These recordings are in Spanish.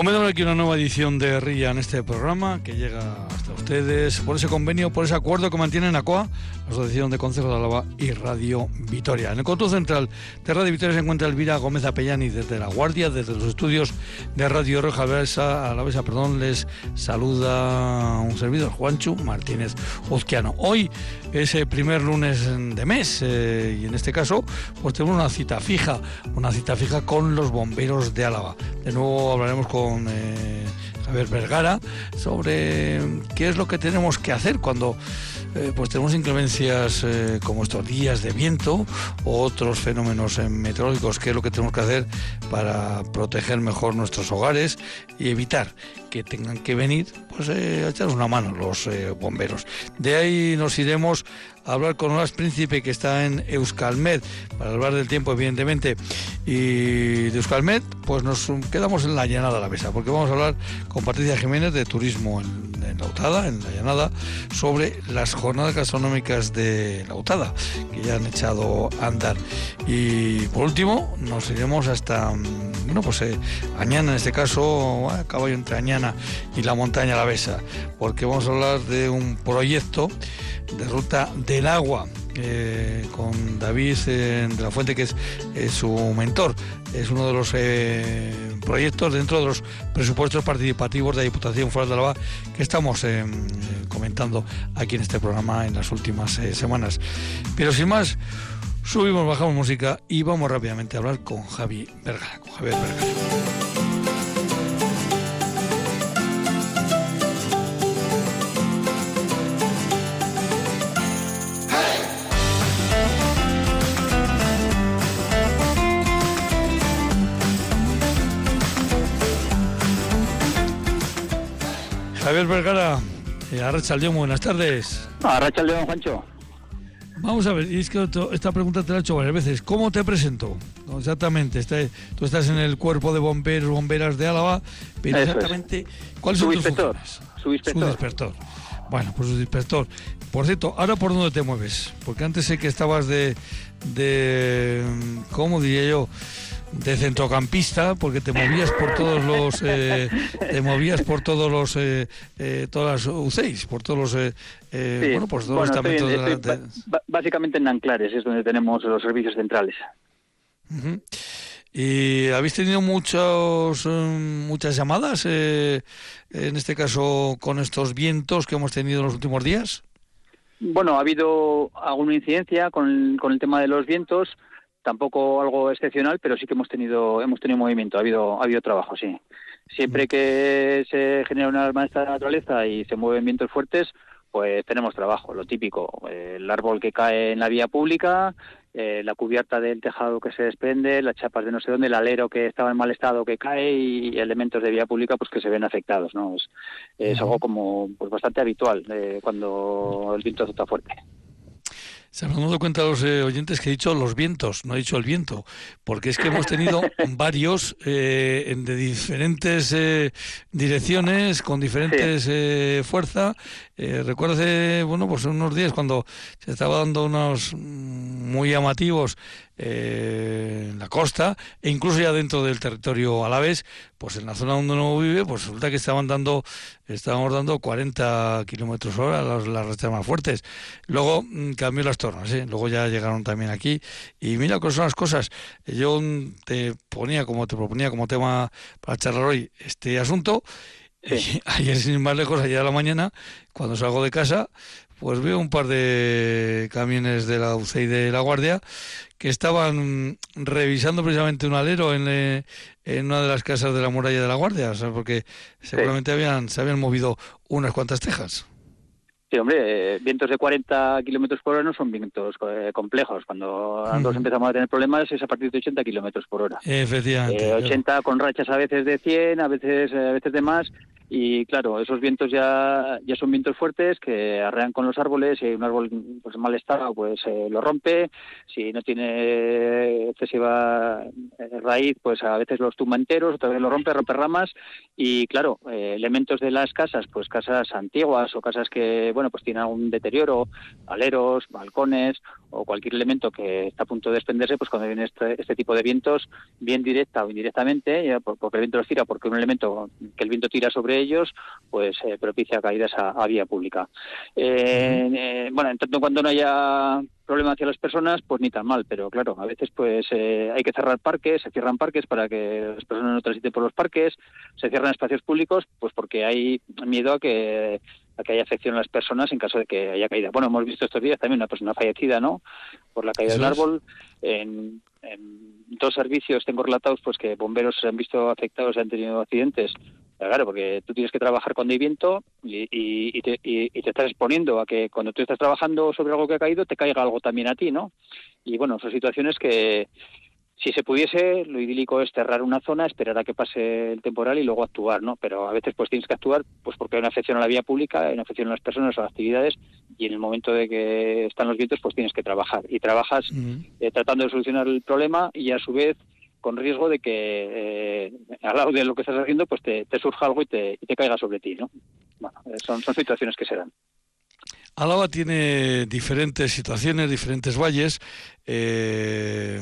Comenzamos aquí una nueva edición de RIA en este programa que llega ustedes por ese convenio, por ese acuerdo que mantienen ACOA, la Asociación de Consejos de Álava y Radio Vitoria. En el control central de Radio Vitoria se encuentra Elvira Gómez Apellani desde La Guardia, desde los estudios de Radio Roja Alavesa, perdón, les saluda un servidor, Juancho Martínez Uzquiano. Hoy es el primer lunes de mes eh, y en este caso pues tenemos una cita fija, una cita fija con los bomberos de Álava. De nuevo hablaremos con eh, Javier Vergara sobre qué es lo que tenemos que hacer cuando eh, pues tenemos inclemencias eh, como estos días de viento o otros fenómenos meteorológicos, qué es lo que tenemos que hacer para proteger mejor nuestros hogares y evitar que tengan que venir pues a echar una mano los bomberos. De ahí nos iremos hablar con Olas Príncipe que está en Euskalmed para hablar del tiempo evidentemente. Y de Euskalmed pues nos quedamos en la llanada de la mesa porque vamos a hablar con Patricia Jiménez de turismo en, Lautada, en la llanada, sobre las jornadas gastronómicas de Lautada que ya han echado a andar. Y por último nos iremos hasta bueno pues eh, Añana en este caso a caballo entre Añana y la montaña la Besa porque vamos a hablar de un proyecto de ruta del agua eh, con David eh, de la Fuente, que es eh, su mentor. Es uno de los proyectos dentro de los presupuestos participativos de la Diputación Foral de Álava que estamos comentando aquí en este programa en las últimas semanas. Pero sin más, subimos, bajamos música y vamos rápidamente a hablar con Javi. Con Javier Vergara. Javier Vergara, eh, Arrachaldeón, buenas tardes. Arrachaldeón, Juancho. Vamos a ver, y es que esta pregunta te la he hecho varias veces. ¿Cómo te presento? exactamente, tú estás en el cuerpo de bomberos, bomberas de Álava, pero exactamente, ¿cuáles son tus funciones? Subinspector. Bueno, pues subinspector. Por cierto, ¿ahora por dónde te mueves? Porque antes sé que estabas de, de ¿cómo diría yo? De centrocampista porque te movías por todos los eh, te movías por todos los eh, eh, todas las U6 por todos los bueno pues todos los de básicamente en Anclares es donde tenemos los servicios centrales. Y habéis tenido muchos muchas llamadas en este caso con estos vientos que hemos tenido en los últimos días bueno ha habido alguna incidencia con con el tema de los vientos tampoco algo excepcional, pero sí que hemos tenido hemos tenido movimiento, ha habido ha habido trabajo, sí. Siempre que se genera una alarma de esta naturaleza y se mueven vientos fuertes, pues tenemos trabajo, lo típico, el árbol que cae en la vía pública, eh, la cubierta del tejado que se desprende, las chapas de no sé dónde, el alero que estaba en mal estado que cae y, elementos de vía pública pues que se ven afectados, ¿no? Es, algo como pues bastante habitual eh, cuando el viento está fuerte. Se han dado cuenta los eh, oyentes que he dicho los vientos, no he dicho el viento, porque es que hemos tenido varios eh, de diferentes eh, direcciones, con diferentes eh, fuerza. recuerdo hace, bueno, pues unos días cuando se estaba dando unos muy llamativos en la costa e incluso ya dentro del territorio alavés, pues en la zona donde uno vive, pues resulta que estaban dando, estábamos dando 40 kilómetros hora las, las más fuertes. Luego mm, cambió las tornas, ¿eh? luego ya llegaron también aquí. Y mira cuáles son las cosas. Yo te ponía como te proponía como tema para charlar hoy este asunto. Ayer, sin más lejos, ayer a la mañana, cuando salgo de casa, pues veo un par de camiones de la UCI de La Guardia que estaban revisando precisamente un alero en, eh, en una de las casas de la muralla de la Guardia, porque seguramente habían, se habían movido unas cuantas tejas. Sí, hombre, eh, vientos de 40 kilómetros por hora no son vientos eh, complejos. Cuando nosotros empezamos a tener problemas es a partir de 80 kilómetros por hora. Efectivamente. 80 con rachas a veces de 100, a veces, a veces de más y claro, esos vientos ya, ya son vientos fuertes que arrean con los árboles. Si hay un árbol pues, mal estado, pues eh, lo rompe. Si no tiene excesiva eh, raíz, pues a veces los tumba enteros, otra vez lo rompe, rompe ramas. Y claro, eh, elementos de las casas, pues casas antiguas o casas que, bueno, pues tienen algún deterioro, aleros, balcones o cualquier elemento que está a punto de desprenderse, pues cuando viene este, este tipo de vientos, bien directa o indirectamente, ya porque el viento los tira, porque un elemento que el viento tira sobre ellos, pues eh, propicia caídas a, vía pública. Eh, eh, bueno, en tanto cuando no haya problema hacia las personas, pues ni tan mal, pero claro, a veces pues hay que cerrar parques, se cierran parques para que las personas no transiten por los parques, se cierran espacios públicos, pues porque hay miedo a que que haya afección a las personas en caso de que haya caída. Bueno, hemos visto estos días también una persona fallecida, ¿no? Por la caída del árbol. En, dos servicios tengo relatados pues que bomberos se han visto afectados, y han tenido accidentes. Claro, porque tú tienes que trabajar cuando hay viento y, y, te, y, te, estás exponiendo a que cuando tú estás trabajando sobre algo que ha caído, te caiga algo también a ti, ¿no? Y bueno, son situaciones que, si se pudiese, lo idílico es cerrar una zona, esperar a que pase el temporal y luego actuar, ¿no? Pero a veces pues tienes que actuar pues porque hay una afección a la vía pública, hay una afección a las personas a las actividades y en el momento de que están los vientos pues tienes que trabajar. Y trabajas eh, tratando de solucionar el problema y a su vez con riesgo de que eh, al lado de lo que estás haciendo pues te, surja algo y te, y te, caiga sobre ti, ¿no? Bueno, eh, son, son situaciones que se dan. Álava tiene diferentes situaciones, diferentes valles eh,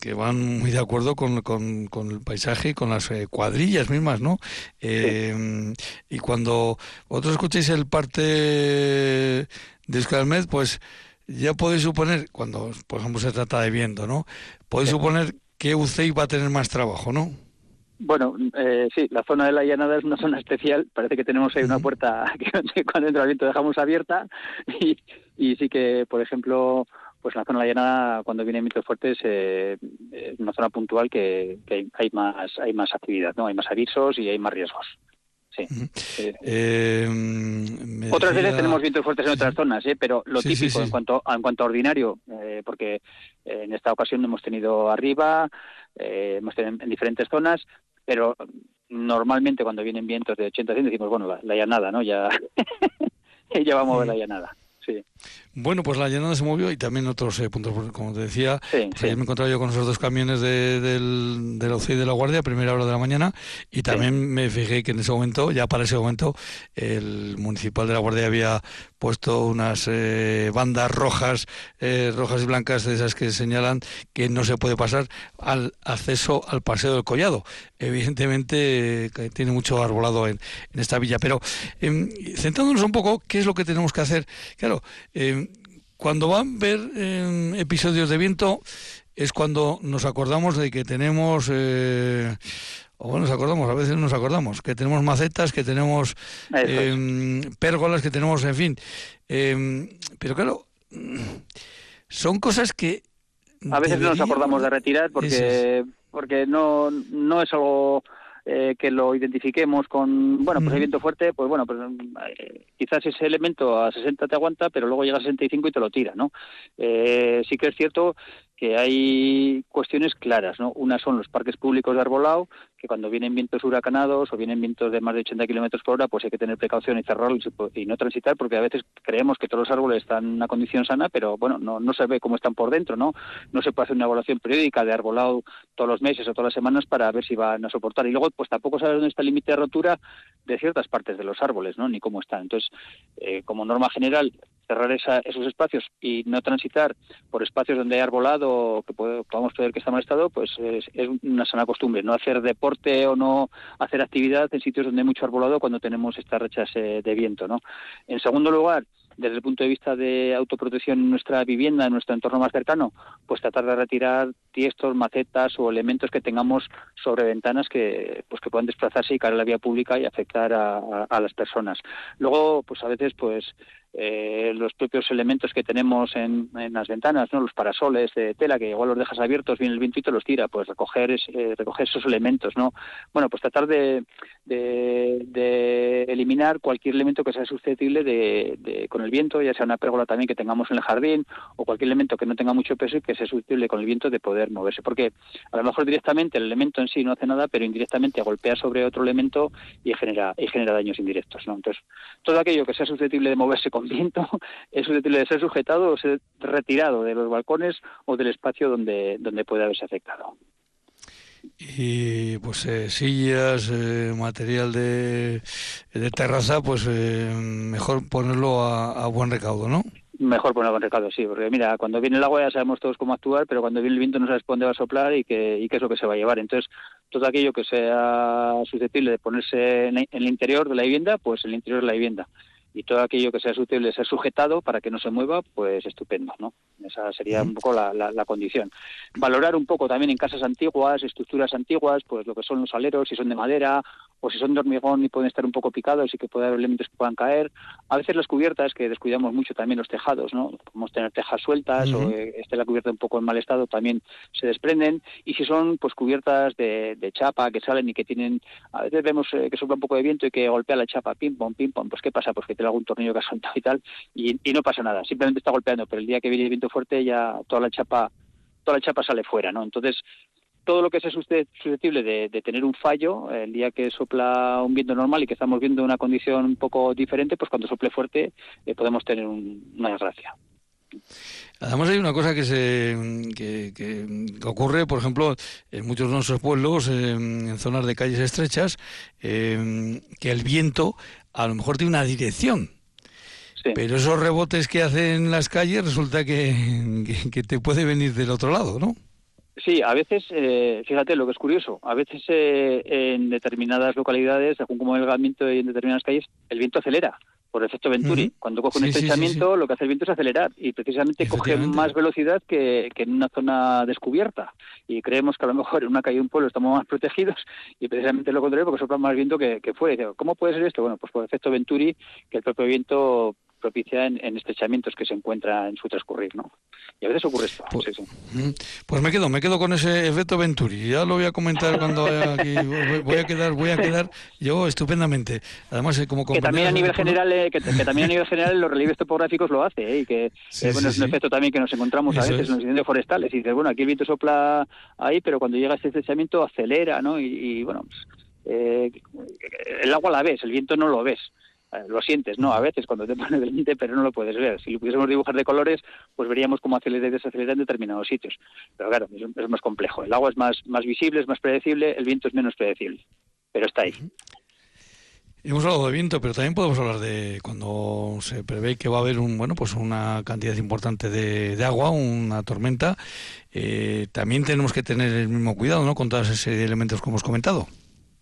que van muy de acuerdo con, el paisaje y con las eh, cuadrillas mismas, ¿no? Eh, y cuando vosotros escuchéis el parte de Euskalmed, pues ya podéis suponer, cuando por ejemplo se trata de viento, ¿no? Podéis suponer que UCEI va a tener más trabajo, ¿no? Bueno, eh, sí, la zona de la llanada es una zona especial. Parece que tenemos ahí una puerta que cuando entra el viento dejamos abierta y, y sí que, por ejemplo, pues en la zona de la llanada cuando vienen vientos fuertes eh, es una zona puntual que, hay más hay más actividad, no, hay más avisos y hay más riesgos. Sí. Eh, otras veces tenemos vientos fuertes en otras zonas, ¿eh? pero lo típico en cuanto en cuanto a ordinario, eh, porque en esta ocasión hemos tenido arriba, hemos tenido en diferentes zonas, pero normalmente cuando vienen vientos de 80 100 decimos, bueno, la, llanada, ¿no? Ya, ya vamos a ver la llanada. Sí. Bueno, pues la llanada se movió y también otros eh, puntos, como te decía, sí, me he encontrado yo con esos dos camiones de, del, del OCI de la Guardia a primera hora de la mañana y también me fijé que en ese momento, ya para ese momento, el municipal de la Guardia había puesto unas eh, bandas rojas, eh, rojas y blancas de esas que señalan que no se puede pasar al acceso al paseo del Collado. Evidentemente tiene mucho arbolado en, en esta villa, pero em, centrándonos un poco, ¿qué es lo que tenemos que hacer? Claro, em, cuando van a ver em, episodios de viento es cuando nos acordamos de que tenemos... Eh, o bueno, nos acordamos, a veces nos acordamos, que tenemos macetas, que tenemos eh, pérgolas, que tenemos, en fin. Em, pero claro, son cosas que... A veces no nos acordamos de retirar porque, porque no, no es algo eh, que lo identifiquemos con, bueno, pues el viento fuerte, pues bueno, pues eh, quizás ese elemento a 60 te aguanta, pero luego llega a 65 y te lo tira, ¿no? Eh, sí que es cierto que hay cuestiones claras, ¿no? Una son los parques públicos de arbolado, que cuando vienen vientos huracanados o vienen vientos de más de 80 kilómetros por hora, pues hay que tener precaución y cerrarlos y, no transitar, porque a veces creemos que todos los árboles están en una condición sana, pero bueno, no, se ve cómo están por dentro, ¿no? No se puede hacer una evaluación periódica de arbolado todos los meses o todas las semanas para ver si van a soportar. Y luego, pues tampoco sabes dónde está el límite de rotura de ciertas partes de los árboles, ¿no? Ni cómo están. Entonces, eh, como norma general, cerrar esos espacios y no transitar por espacios donde hay arbolado que podamos creer que está mal estado, pues es, una sana costumbre. No hacer deporte o no hacer actividad en sitios donde hay mucho arbolado cuando tenemos estas rechas eh, de viento. ¿no? En segundo lugar, desde el punto de vista de autoprotección en nuestra vivienda, en nuestro entorno más cercano, pues tratar de retirar tiestos, macetas o elementos que tengamos sobre ventanas que pues que puedan desplazarse y caer a la vía pública y afectar a, a las personas. Luego, pues a veces, pues eh, los propios elementos que tenemos en, las ventanas, ¿no? los parasoles de tela que igual los dejas abiertos, viene el viento y te los tira, pues recoger eh, recoger esos elementos, ¿no? Bueno, pues tratar de, eliminar cualquier elemento que sea susceptible de, con el viento, ya sea una pérgola también que tengamos en el jardín o cualquier elemento que no tenga mucho peso y que sea susceptible con el viento de poder moverse, porque a lo mejor directamente el elemento en sí no hace nada, pero indirectamente golpea sobre otro elemento y genera y genera daños indirectos, ¿no? Entonces, todo aquello que sea susceptible de moverse con viento es susceptible de ser sujetado o ser retirado de los balcones o del espacio donde, donde puede haberse afectado. Y pues eh, sillas, eh, material de, de, terraza, pues eh, mejor ponerlo a, buen recaudo, ¿no? Mejor ponerlo con recado, sí, porque mira, cuando viene el agua ya sabemos todos cómo actuar, pero cuando viene el viento no sabes dónde va a soplar y qué, y qué es lo que se va a llevar. Entonces, todo aquello que sea susceptible de ponerse en el interior de la vivienda, pues el interior de la vivienda y todo aquello que sea susceptible de ser sujetado para que no se mueva, pues estupendo, ¿no? Esa sería un poco la, la, condición. Valorar un poco también en casas antiguas, estructuras antiguas, pues lo que son los aleros, si son de madera o si son de hormigón y pueden estar un poco picados y que puede haber elementos que puedan caer. A veces las cubiertas, que descuidamos mucho también los tejados, ¿no? Podemos tener tejas sueltas o esté la cubierta un poco en mal estado, también se desprenden. Y si son pues cubiertas de, chapa que salen y que tienen, a veces vemos eh, que sopla un poco de viento y que golpea la chapa, pim pom, pim pom, pues ¿qué pasa? Pues que te algún tornillo que ha saltado y tal, y, no pasa nada, simplemente está golpeando, pero el día que viene el viento fuerte ya toda la chapa, toda la chapa sale fuera, ¿no? Entonces, todo lo que sea susceptible de, tener un fallo, el día que sopla un viento normal y que estamos viendo una condición un poco diferente, pues cuando sople fuerte eh, podemos tener una desgracia. Además hay una cosa que se que, ocurre, por ejemplo, en muchos de nuestros pueblos, en zonas de calles estrechas, eh, que el viento a lo mejor tiene una dirección. Pero esos rebotes que hacen las calles resulta que, que, te puede venir del otro lado, ¿no? Sí, a veces, eh, fíjate lo que es curioso, a veces eh, en determinadas localidades, según como el viento y en determinadas calles, el viento acelera por efecto Venturi. Cuando coge un estrechamiento, lo que hace el viento es acelerar y precisamente coge más velocidad que, en una zona descubierta. Y creemos que a lo mejor en una calle de un pueblo estamos más protegidos y precisamente lo contrario porque sopla más viento que, que fuera. ¿Cómo puede ser esto? Bueno, pues por efecto Venturi, que el propio viento propicia en, estrechamientos que se encuentra en su transcurrir, ¿no? Y a veces ocurre esto. Pues, pues me quedo, me quedo con ese efecto Venturi. Ya lo voy a comentar cuando aquí. Voy a quedar, voy a quedar yo estupendamente. Además, eh, como que también a nivel general, eh, que, también a nivel general los relieves topográficos lo hace, ¿eh? y que bueno, es un efecto también que nos encontramos a veces en los incendios forestales. Y dices, bueno, aquí el viento sopla ahí, pero cuando llega este estrechamiento acelera, ¿no? Y, bueno, pues, el agua la ves, el viento no lo ves. Eh, lo sientes, ¿no? A veces cuando te pones delante, pero no lo puedes ver. Si lo pudiésemos dibujar de colores, pues veríamos cómo acelera y desacelera en determinados sitios. Pero claro, es, más complejo. El agua es más, más visible, es más predecible, el viento es menos predecible, pero está ahí. Hemos hablado de viento, pero también podemos hablar de cuando se prevé que va a haber un, bueno, pues una cantidad importante de, agua, una tormenta. Eh, también tenemos que tener el mismo cuidado, ¿no? Con todos esos elementos que hemos comentado.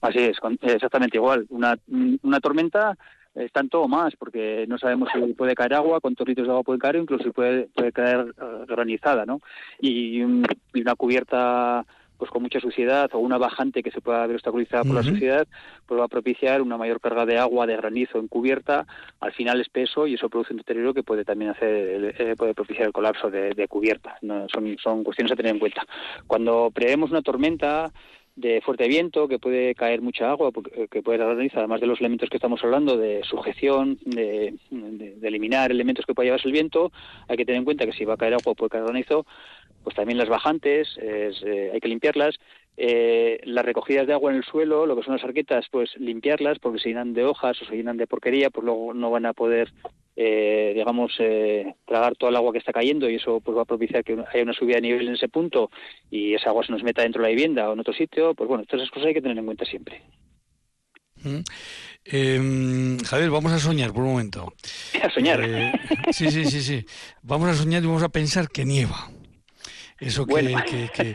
Así es, exactamente igual. Una, una tormenta es tanto o más, porque no sabemos si puede caer agua, cuántos litros de agua puede caer, incluso puede, puede caer eh, granizada, ¿no? Y, una cubierta pues con mucha suciedad o una bajante que se pueda ver obstaculizada por la suciedad, pues va a propiciar una mayor carga de agua, de granizo en cubierta, al final es peso y eso produce un deterioro que puede también hacer, eh, puede propiciar el colapso de, de cubierta. son, son cuestiones a tener en cuenta. Cuando preveemos una tormenta, de fuerte viento, que puede caer mucha agua, eh, que puede granizo, además de los elementos que estamos hablando de sujeción, de, eliminar elementos que pueda llevarse el viento, hay que tener en cuenta que si va a caer agua puede caer granizo, pues también las bajantes, eh, hay que limpiarlas. Eh, las recogidas de agua en el suelo, lo que son las arquetas, pues limpiarlas, porque se llenan de hojas o se llenan de porquería, pues luego no van a poder eh, digamos, eh, tragar todo el agua que está cayendo y eso pues va a propiciar que haya una subida de nivel en ese punto y esa agua se nos meta dentro de la vivienda o en otro sitio, pues bueno, todas esas cosas hay que tener en cuenta siempre. Mm. Em, Javier, vamos a soñar por un momento. A soñar. Eh, sí, sí, sí, sí. Vamos a soñar y vamos a pensar que nieva. Eso que,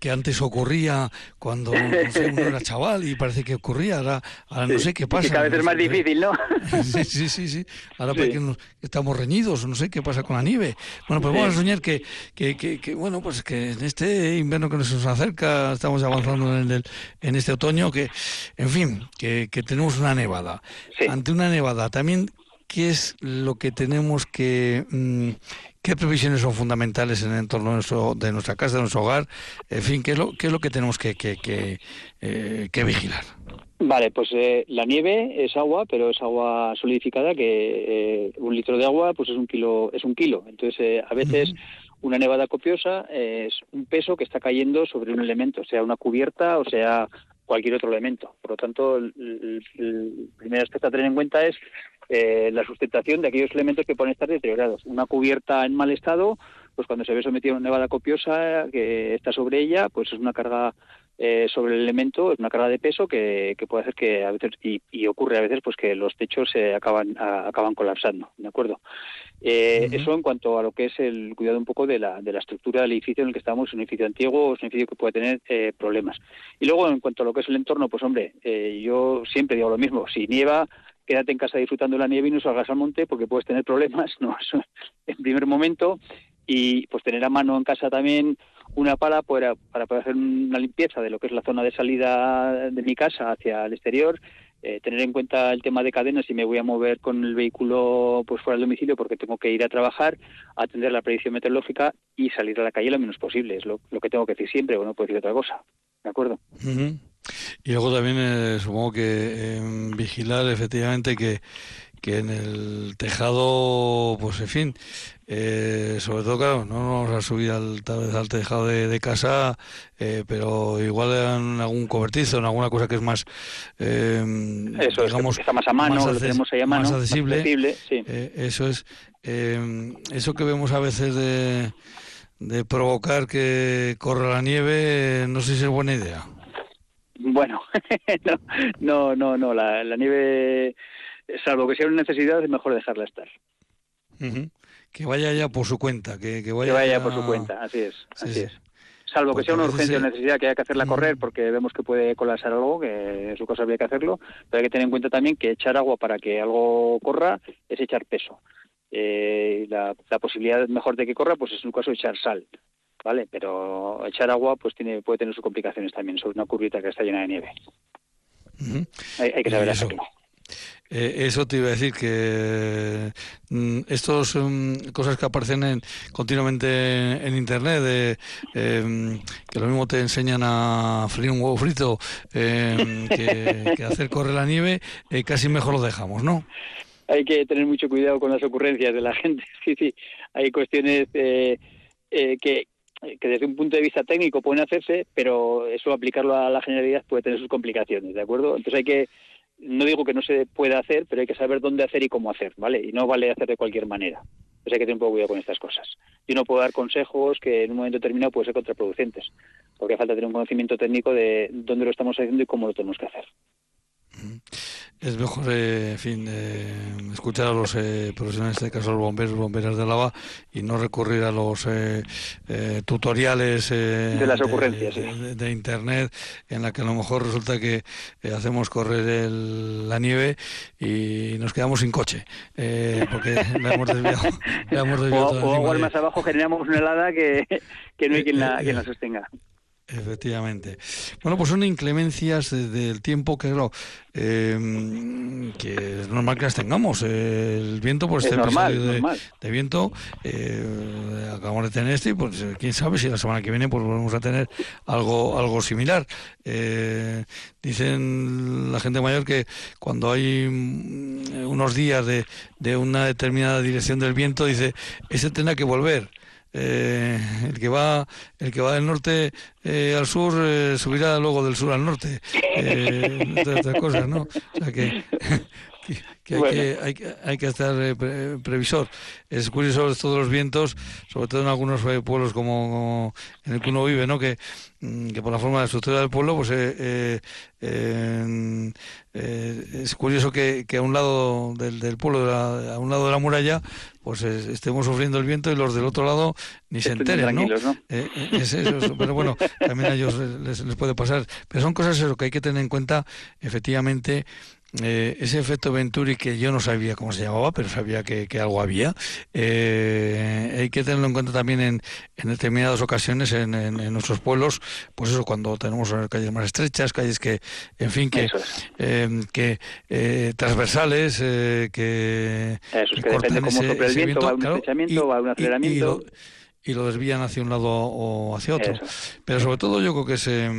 que, antes ocurría cuando uno era chaval y parece que ocurría, ahora, no sé qué pasa. cada vez es más difícil, ¿no? sí, sí, sí, sí. Ahora parece que estamos reñidos, no sé qué pasa con la nieve. Bueno, pues vamos a soñar que, que, bueno, pues que en este invierno que nos acerca, estamos avanzando en, el, en este otoño, que, en fin, que, tenemos una nevada. Ante una nevada, también, ¿qué es lo que tenemos que... Mm, ¿Qué previsiones son fundamentales en el entorno de, nuestro, de nuestra casa, de nuestro hogar? En fin, ¿qué es lo, qué es lo que tenemos que, que, que, eh, vigilar? Vale, pues eh, la nieve es agua, pero es agua solidificada que eh, un litro de agua pues es un kilo, es un kilo. Entonces a veces una nevada copiosa es un peso que está cayendo sobre un elemento, sea una cubierta o sea cualquier otro elemento. Por lo tanto, el primer aspecto a tener en cuenta es eh, la sustentación de aquellos elementos que pueden estar deteriorados. Una cubierta en mal estado, pues cuando se ve sometida a una nevada copiosa que está sobre ella, pues es una carga eh, sobre el elemento es una carga de peso que, puede hacer que a veces y, ocurre a veces pues que los techos se acaban acaban colapsando de acuerdo eh, eso en cuanto a lo que es el cuidado un poco de la, de la estructura del edificio en el que estamos un edificio antiguo es un edificio que puede tener eh, problemas. Y luego en cuanto a lo que es el entorno pues hombre yo siempre digo lo mismo si nieva quédate en casa disfrutando la nieve y no salgas al monte porque puedes tener problemas no en primer momento y pues tener a mano en casa también una pala para, para poder hacer una limpieza de lo que es la zona de salida de mi casa hacia el exterior, eh, tener en cuenta el tema de cadenas si me voy a mover con el vehículo pues fuera del domicilio porque tengo que ir a trabajar, atender la predicción meteorológica y salir a la calle lo menos posible. Es lo, que tengo que decir siempre, o no puedo decir otra cosa. ¿De acuerdo? Y luego también eh, supongo que em, vigilar efectivamente que, que en el tejado, pues en fin, eh, sobre todo, claro, no nos vamos a subir al, al tejado de, casa, eh, pero igual en algún cobertizo, en alguna cosa que es más, eh, eso digamos, que está más a mano, más, lo tenemos ahí a mano, más accesible. Eh, eso es, eso que vemos a veces de, de provocar que corra la nieve, no sé si es buena idea. Bueno, no, no, no, la, la nieve, salvo que sea una necesidad, es mejor dejarla estar. Que vaya ya por su cuenta, que, que vaya, ya... por su cuenta, así es, así es. Salvo que sea una urgencia o necesidad que haya que hacerla correr porque vemos que puede colapsar algo, que en su caso había que hacerlo, pero hay que tener en cuenta también que echar agua para que algo corra es echar peso. Eh, la, posibilidad mejor de que corra pues es en su caso echar sal, ¿vale? Pero echar agua pues tiene puede tener sus complicaciones también sobre una curvita que está llena de nieve. hay, que saber hacerlo. Eh, eso te iba a decir que mm, estos mm, cosas que aparecen en, continuamente en, internet, de, em, que lo mismo te enseñan a freír un huevo frito em, que, hacer correr la nieve, eh, casi mejor lo dejamos, ¿no? Hay que tener mucho cuidado con las ocurrencias de la gente. Sí, sí, hay cuestiones eh, que, que desde un punto de vista técnico pueden hacerse, pero eso aplicarlo a la generalidad puede tener sus complicaciones, ¿de acuerdo? Entonces hay que no digo que no se pueda hacer, pero hay que saber dónde hacer y cómo hacer, ¿vale? Y no vale hacer de cualquier manera. Entonces hay que tener un poco cuidado con estas cosas. Yo no puedo dar consejos que en un momento determinado pueden ser contraproducentes, porque falta tener un conocimiento técnico de dónde lo estamos haciendo y cómo lo tenemos que hacer es mejor, eh, en fin, eh, escuchar a los eh, profesionales, en este caso los bomberos, bomberas de lava, y no recurrir a los tutoriales de las ocurrencias de, internet, en la que a lo mejor resulta que hacemos correr la nieve y nos quedamos sin coche, porque la hemos desviado. o, o más abajo generamos una helada que, que no hay quien la, quien la sostenga. Efectivamente. Bueno, pues son inclemencias del tiempo que, claro, em, que es normal que las tengamos. el viento, por este episodio de, viento, eh, acabamos de tener este y pues quién sabe si la semana que viene pues volvemos a tener algo, algo similar. Eh, dicen la gente mayor que cuando hay mm, unos días de, de una determinada dirección del viento, dice, ese tendrá que volver. Eh, el que va el que va del norte eh, al sur eh, subirá luego del sur al norte. Eh, otras cosas no o sea que que hay, que, hay, que, hay que estar eh, previsor. Es curioso todos los vientos, sobre todo en algunos eh, pueblos como, en el que uno vive, ¿no? que, mm, que por la forma de la estructura del pueblo, pues eh, es curioso que, que, a un lado del, del pueblo, a un lado de la muralla, pues estemos sufriendo el viento y los del otro lado ni se enteren, ¿no? es eso, pero bueno, también a ellos les, les puede pasar. Pero son cosas eso, que hay que tener en cuenta, efectivamente, eh, ese efecto Venturi que yo no sabía cómo se llamaba, pero sabía que, algo había, eh, hay que tenerlo en cuenta también en, determinadas ocasiones en, nuestros pueblos, pues eso, cuando tenemos calles más estrechas, calles que, en fin, que, em, que eh, transversales, que, eso es que, depende cómo el viento, va a un estrechamiento, va a un aceleramiento y lo desvían hacia un lado o hacia otro. Pero sobre todo yo creo que es, eh,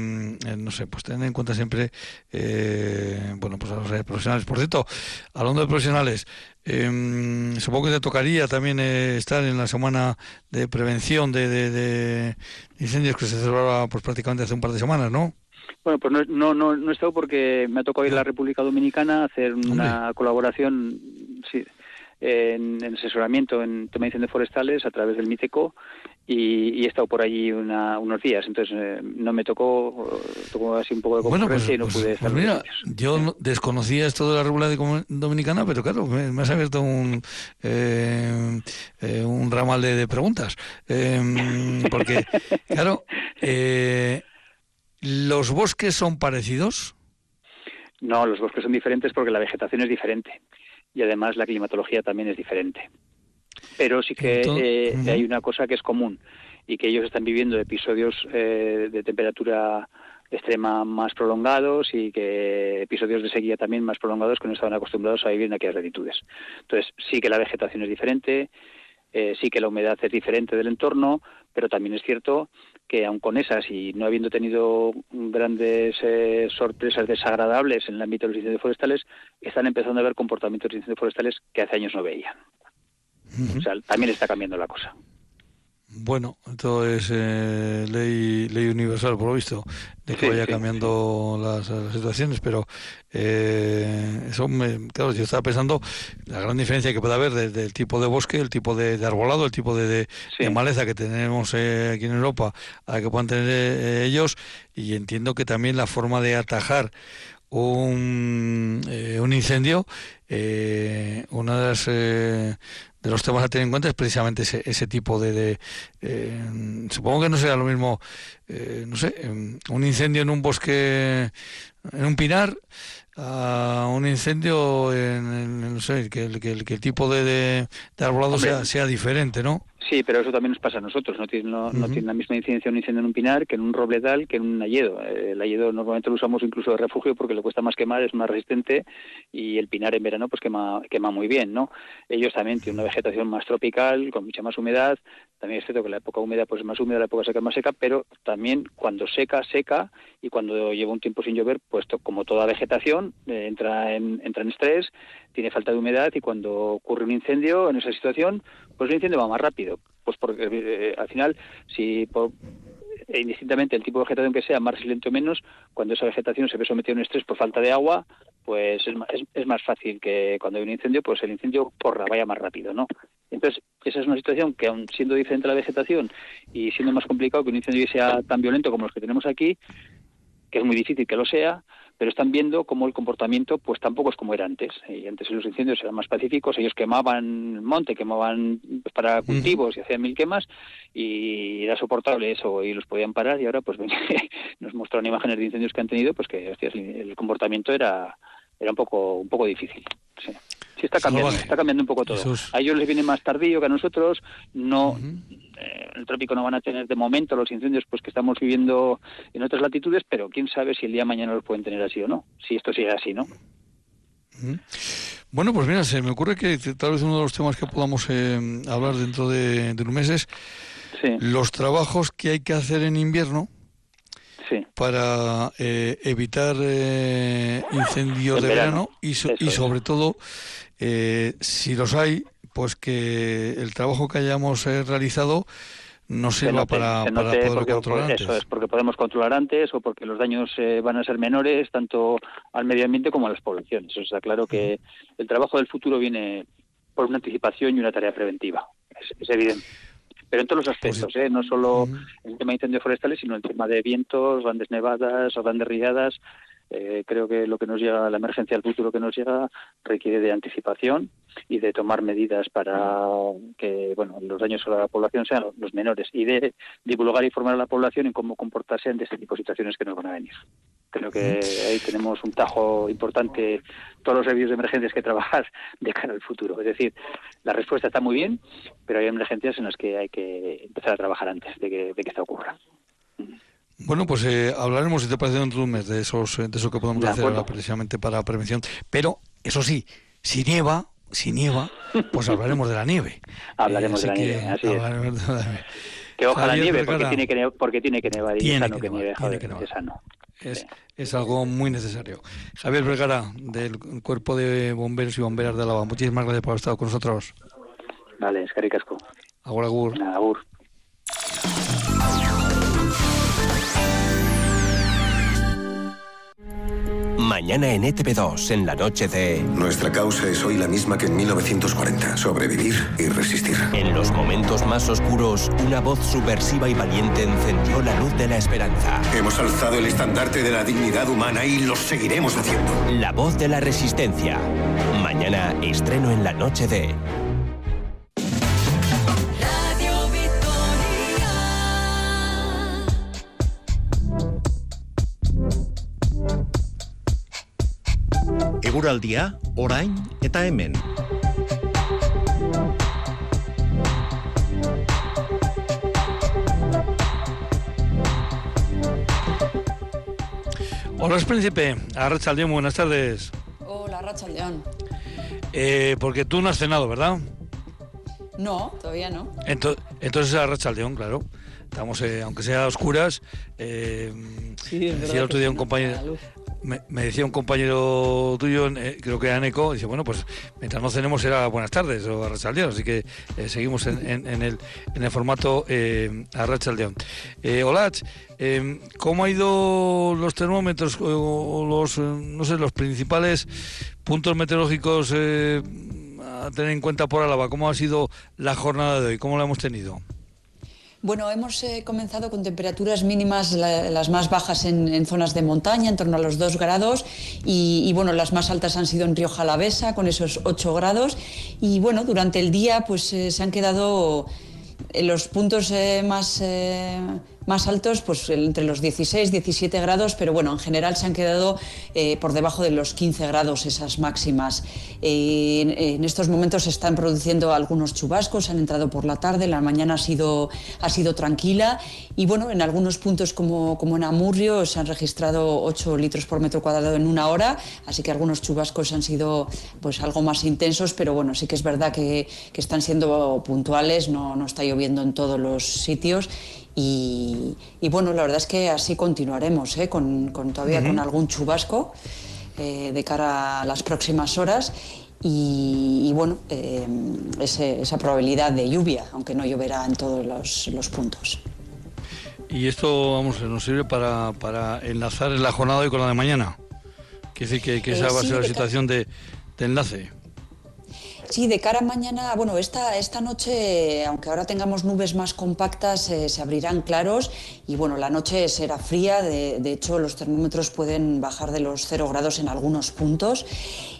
no sé, pues tener en cuenta siempre, eh, bueno, pues a los profesionales. Por cierto, hablando de profesionales, eh, supongo que te tocaría también estar en la semana de prevención de, de, incendios que se celebraba pues prácticamente hace un par de semanas, ¿no? Bueno, pues no, no, no, no he estado porque me ha tocado ir a la República Dominicana a hacer una colaboración, sí, en, asesoramiento en tema de incendios forestales a través del MITECO y, he estado por allí unos días, entonces eh, no me tocó, tocó así un poco de bueno, pues, y no pues, pude estar. Pues mira, yo desconocía esto de la República Dominicana, pero claro, me, has abierto un, eh, eh, un ramal de, preguntas. Em, porque, claro, ¿los bosques son parecidos? No, los bosques son diferentes porque la vegetación es diferente y además la climatología también es diferente. Pero sí que eh, hay una cosa que es común y que ellos están viviendo episodios eh, de temperatura extrema más prolongados y que episodios de sequía también más prolongados que no estaban acostumbrados a vivir en aquellas latitudes. Entonces, sí que la vegetación es diferente, eh, sí que la humedad es diferente del entorno, pero también es cierto que aun con esas y no habiendo tenido grandes eh, sorpresas desagradables en el ámbito de los incendios forestales, están empezando a ver comportamientos de incendios forestales que hace años no veían. O sea, también está cambiando la cosa. Bueno, esto es eh, ley, ley universal, por lo visto, de que vaya cambiando las, situaciones, pero eh, eso, me, claro, yo estaba pensando la gran diferencia que puede haber del tipo de bosque, el tipo de, arbolado, el tipo de, maleza que tenemos eh, aquí en Europa, a la que puedan tener ellos, y entiendo que también la forma de atajar un, un incendio, una de las de los temas a tener en cuenta es precisamente ese, ese tipo de... Eh, supongo que no será lo mismo, eh, no sé, un incendio en un bosque, en un pinar, a un incendio en, no sé, que, el tipo de, de, arbolado sea, sea diferente, ¿no? Sí, pero eso también nos pasa a nosotros. No tiene, no, tiene la misma incidencia un incendio en un pinar que en un robledal que en un ayedo. Eh, el ayedo normalmente lo usamos incluso de refugio porque le cuesta más quemar, es más resistente y el pinar en verano pues quema, quema muy bien, ¿no? Ellos también tienen una vegetación más tropical, con mucha más humedad. También es cierto que la época húmeda pues es más húmeda, la época seca es más seca, pero también cuando seca, seca y cuando lleva un tiempo sin llover, pues como toda vegetación eh, entra, en, entra en estrés, tiene falta de humedad y cuando ocurre un incendio en esa situación, pues el incendio va más rápido. Pues porque eh, al final, si por, e indistintamente el tipo de vegetación que sea, más resiliente o menos, cuando esa vegetación se ve sometida a un estrés por falta de agua, pues es, es, más fácil que cuando hay un incendio, pues el incendio porra, vaya más rápido, ¿no? Entonces, esa es una situación que, aun siendo diferente la vegetación y siendo más complicado que un incendio sea tan violento como los que tenemos aquí, que es muy difícil que lo sea, pero están viendo cómo el comportamiento pues tampoco es como era antes. Y antes los incendios eran más pacíficos, ellos quemaban el monte, quemaban pues, para cultivos y hacían mil quemas y era soportable eso y los podían parar y ahora pues nos mostraron imágenes de incendios que han tenido pues que el comportamiento era era un poco un poco difícil. Sí. Sí está cambiando, está cambiando un poco todo. A ellos les viene más tardío que a nosotros. No, eh, el trópico no van a tener de momento los incendios pues que estamos viviendo en otras latitudes, pero quién sabe si el día de mañana los pueden tener así o no. Si esto sigue así, ¿no? Bueno, pues mira, se me ocurre que tal vez uno de los temas que podamos eh, hablar dentro de, de unos meses, los trabajos que hay que hacer en invierno para eh, evitar incendios de verano, y, y sobre todo eh, si los hay, pues que el trabajo que hayamos eh, realizado no sirva para, poder controlar antes. Eso es, porque podemos controlar antes o porque los daños eh, van a ser menores tanto al medio ambiente como a las poblaciones. Eso está claro que el trabajo del futuro viene por una anticipación y una tarea preventiva. Es, evidente. Pero en todos los pues aspectos, ¿eh? no solo en el tema de incendios forestales, sino en el tema de vientos, grandes nevadas o grandes riadas, eh, creo que lo que nos llega, la emergencia del futuro que nos llega, requiere de anticipación y de tomar medidas para que bueno los daños a la población sean los menores y de divulgar e informar a la población en cómo comportarse ante este tipo de situaciones que nos van a venir. Creo que ahí tenemos un tajo importante, todos los servicios de emergencias que trabajar de cara al futuro. Es decir, la respuesta está muy bien, pero hay emergencias en las que hay que empezar a trabajar antes de que, de que esto ocurra. Bueno, pues eh, hablaremos, si te parece, dentro de un mes de, esos, de eso que podemos hacer precisamente para prevención. Pero, eso sí, si nieva, si nieva, pues hablaremos de la nieve. hablaremos de la nieve, así es. Que ojalá nieve, porque tiene, que porque tiene que nevar y tiene sano que, nieve, joder, que es sano. Es, es, algo muy necesario. Javier Vergara, del Cuerpo de Bomberos y Bomberas de Alaba, muchísimas gracias por haber estado con nosotros. Vale, es caricasco. Agur, agur. agur. Mañana en ETV2, en la noche de... Nuestra causa es hoy la misma que en 1940. Sobrevivir y resistir. En los momentos más oscuros, una voz subversiva y valiente encendió la luz de la esperanza. Hemos alzado el estandarte de la dignidad humana y lo seguiremos haciendo. La voz de la resistencia. Mañana estreno en la noche de... Eguraldia, orain eta hemen. Hola, es príncipe. Arrachaldeón, buenas tardes. Hola, Arrachaldeón. Eh, porque tú no has cenado, ¿verdad? No, todavía no. Entonces, entonces Arrachaldeón, claro. Estamos, eh, aunque sea a oscuras. Eh, Sí, es decía verdad el otro día un compañero. Me, me decía un compañero tuyo, eh, creo que era Neco, dice, bueno, pues mientras no cenemos será buenas tardes o Arrachaldeón, así que eh, seguimos en, en- en el, en el formato eh, Arrachaldeón. Eh, Olach, eh, ¿cómo ha ido los termómetros o, los, eh, no sé, los principales puntos meteorológicos a tener en cuenta por Álava? ¿Cómo ha sido la jornada de hoy? ¿Cómo la hemos tenido? Bueno, hemos eh, comenzado con temperaturas mínimas, la- las más bajas en, zonas de montaña, en torno a los 2 grados, y, bueno, las más altas han sido en Río Jalavesa, con esos 8 grados, y bueno, durante el día pues eh, se han quedado en los puntos eh, más, eh, más altos, pues entre los 16, 17 grados, pero bueno, en general se han quedado eh, por debajo de los 15 grados esas máximas. Eh, en, estos momentos se están produciendo algunos chubascos, han entrado por la tarde, la mañana ha sido, ha sido tranquila y bueno, en algunos puntos como, como en Amurrio se han registrado 8 litros por metro cuadrado en una hora, así que algunos chubascos han sido pues algo más intensos, pero bueno, sí que es verdad que, que están siendo puntuales, no, no está lloviendo en todos los sitios y, y bueno, la verdad es que así continuaremos, ¿eh? con, con todavía con algún chubasco eh, de cara a las próximas horas y, y bueno, eh, ese- esa probabilidad de lluvia, aunque no lloverá en todos los, los puntos. Y esto, vamos, nos sirve para, para enlazar la jornada de hoy con la de mañana. Quiere decir que, que esa Eh, va a ser la situación de, de enlace. Sí, de cara a mañana, bueno, esta, esta noche, aunque ahora tengamos nubes más compactas, eh, se abrirán claros y bueno, la noche será fría, de, de hecho los termómetros pueden bajar de los 0 grados en algunos puntos.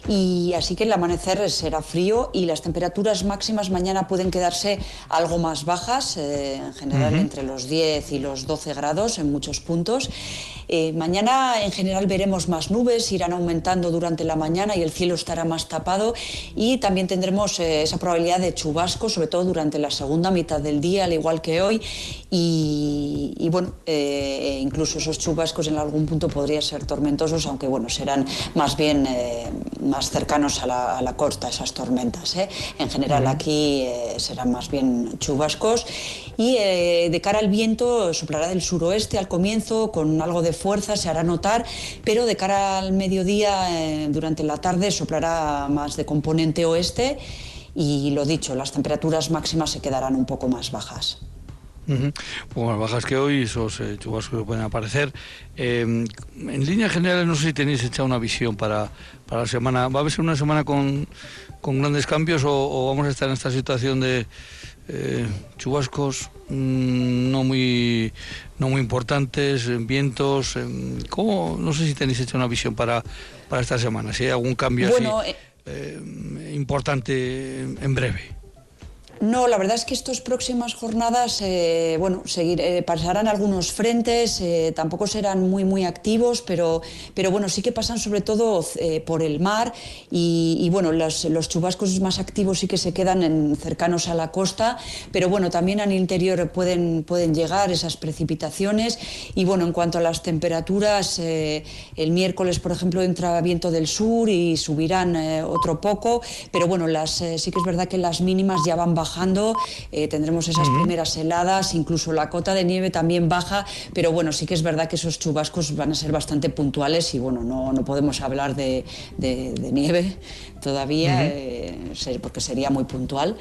Y así que el amanecer será frío y las temperaturas máximas mañana pueden quedarse algo más bajas, eh, en general entre los 10 y los 12 grados en muchos puntos. Eh, mañana en general veremos más nubes, irán aumentando durante la mañana y el cielo estará más tapado. Y también tendremos eh, esa probabilidad de chubascos, sobre todo durante la segunda mitad del día, al igual que hoy. Y, y, bueno, eh, incluso esos chubascos en algún punto podrían ser tormentosos, aunque bueno, serán más bien eh, más cercanos a la, a la costa esas tormentas. ¿eh? En general aquí eh, serán más bien chubascos y eh, de cara al viento soplará del suroeste al comienzo con algo de fuerza, se hará notar, pero de cara al mediodía, eh, durante la tarde, soplará más de componente oeste y lo dicho, las temperaturas máximas se quedarán un poco más bajas. Pues más bajas que hoy, esos eh, chubascos que pueden aparecer. Eh, en líneas generales, no sé si tenéis hecha una visión para, para la semana. ¿Va a ser una semana con, con grandes cambios o, o vamos a estar en esta situación de eh, chubascos mm, no muy no muy importantes, vientos? ¿Cómo? No sé si tenéis hecha una visión para, para esta semana, si hay algún cambio Bueno, así importante en breve. No, la verdad es que estas próximas jornadas, eh, bueno, seguir, eh, pasarán algunos frentes, eh, tampoco serán muy, muy activos, pero, pero bueno, sí que pasan sobre todo eh, por el mar y, y, bueno, los, los chubascos más activos sí que se quedan en, cercanos a la costa, pero bueno, también al interior pueden, pueden llegar esas precipitaciones. Y bueno, en cuanto a las temperaturas, eh, el miércoles, por ejemplo, entra viento del sur y subirán eh, otro poco, pero bueno, las, sí que es verdad que las mínimas ya van bajando bajando, eh, tendremos esas primeras heladas, incluso la cota de nieve también baja, pero bueno, sí que es verdad que esos chubascos van a ser bastante puntuales y bueno, no, no podemos hablar de, nieve todavía, eh, porque sería muy puntual.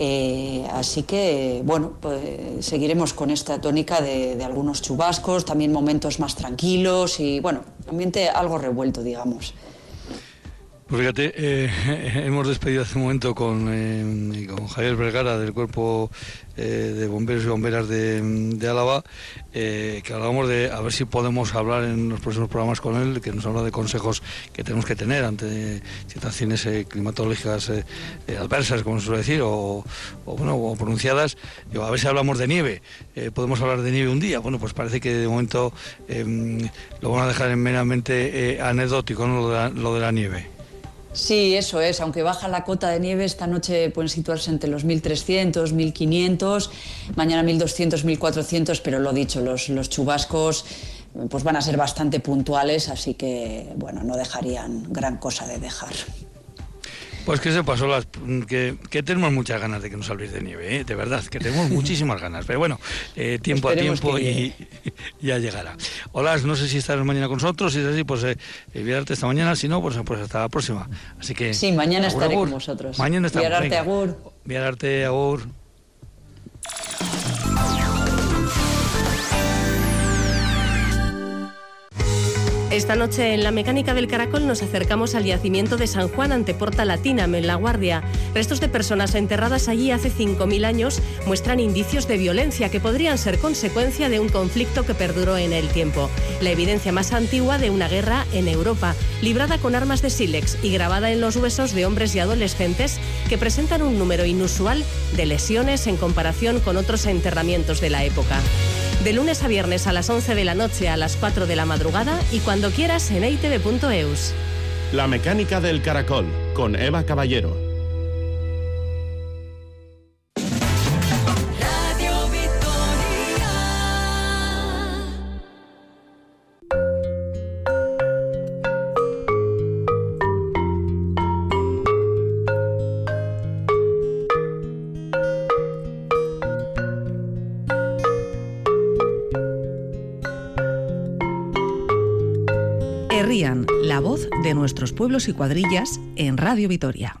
Eh, así que, bueno, pues seguiremos con esta tónica de, algunos chubascos, también momentos más tranquilos y, bueno, ambiente algo revuelto, digamos. Pues fíjate, eh, hemos despedido hace un momento con, eh, Javier Vergara del Cuerpo eh, de bomberos y bomberas de, Álava, eh, que hablábamos de a ver si podemos hablar en los próximos programas con él, que nos habla de consejos que tenemos que tener ante situaciones climatológicas adversas, como se suele decir, o, bueno, o pronunciadas. a ver si hablamos de nieve, podemos hablar de nieve un día. Bueno, pues parece que de momento em, lo van a dejar en meramente anecdótico, ¿no? lo de la nieve. Sí, eso es. Aunque baja la cota de nieve, esta noche pueden situarse entre los 1.300, 1.500, mañana 1.200, 1.400, pero lo dicho, los, los chubascos pues van a ser bastante puntuales, así que bueno, no dejarían gran cosa de dejar. Pues que se pasó las que, tenemos muchas ganas de que nos habléis de nieve, ¿eh? de verdad, que tenemos muchísimas ganas. Pero bueno, eh, tiempo a tiempo y, ya llegará. Hola, no sé si estarás mañana con nosotros, si es así, pues eh, esta mañana, si no, pues, pues hasta la próxima. Así que Sí, mañana estaré con vosotros. Mañana estaremos. Viararte agur. Viararte agur. Esta noche en la mecánica del caracol nos acercamos al yacimiento de San Juan ante Porta Latina, en La Guardia. Restos de personas enterradas allí hace 5.000 años muestran indicios de violencia que podrían ser consecuencia de un conflicto que perduró en el tiempo. La evidencia más antigua de una guerra en Europa, librada con armas de sílex y grabada en los huesos de hombres y adolescentes que presentan un número inusual de lesiones en comparación con otros enterramientos de la época. De lunes a viernes a las 11 de la noche a las 4 de la madrugada y cuando quieras en itv.eus. La mecánica del caracol con Eva Caballero. Nuestros pueblos y cuadrillas en Radio Vitoria.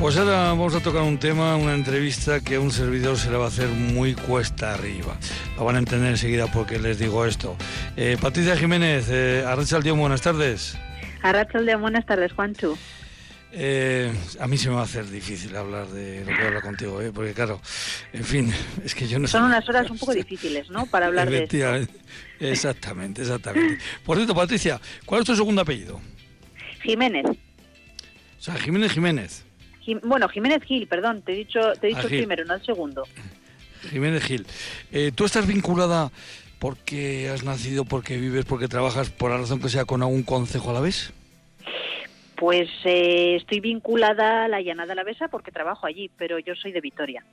Pues ahora vamos a tocar un tema, una entrevista que a un servidor se le va a hacer muy cuesta arriba. Lo van a entender enseguida porque les digo esto. Eh, Patricia Jiménez, eh, Arrachaldeón, buenas tardes. Arrachaldeón, buenas tardes, Juancho. Eh, a mí se me va a hacer difícil hablar de lo que habla contigo, ¿eh? porque claro, en fin, es que yo no Son unas horas un poco difíciles, ¿no? Para hablar de esto. Exactamente, exactamente. Por cierto, Patricia, ¿cuál es tu segundo apellido? Jiménez. O sea, Jiménez Jiménez bueno, Jiménez Gil, perdón, te he dicho, te he dicho el primero, no el segundo. Jiménez Gil. Eh, ¿Tú estás vinculada porque has nacido, porque vives, porque trabajas, por la razón que sea, con algún concejo a la vez? Pues eh, estoy vinculada a la Llanada Alavesa porque trabajo allí, pero yo soy de Vitoria.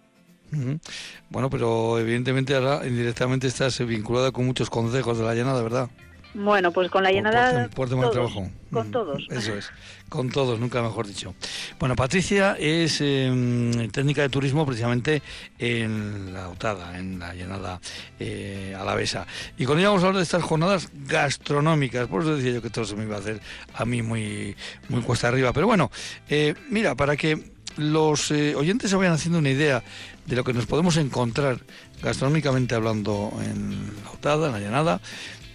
Bueno, pero evidentemente ahora indirectamente estás vinculada con muchos consejos de la Llanada, ¿verdad? Bueno, pues con la llenada. Por, trabajo. Con mm, todos. Eso es, con todos, nunca mejor dicho. Bueno, Patricia es em, técnica de turismo precisamente en la Autada, en la llenada eh, alavesa. Y cuando íbamos a hablar de estas jornadas gastronómicas, por eso decía yo que todo se me iba a hacer a mí muy, muy cuesta arriba. Pero bueno, eh, mira, para que los eh, oyentes se vayan haciendo una idea de lo que nos podemos encontrar gastronómicamente hablando en la Autada, en la llenada,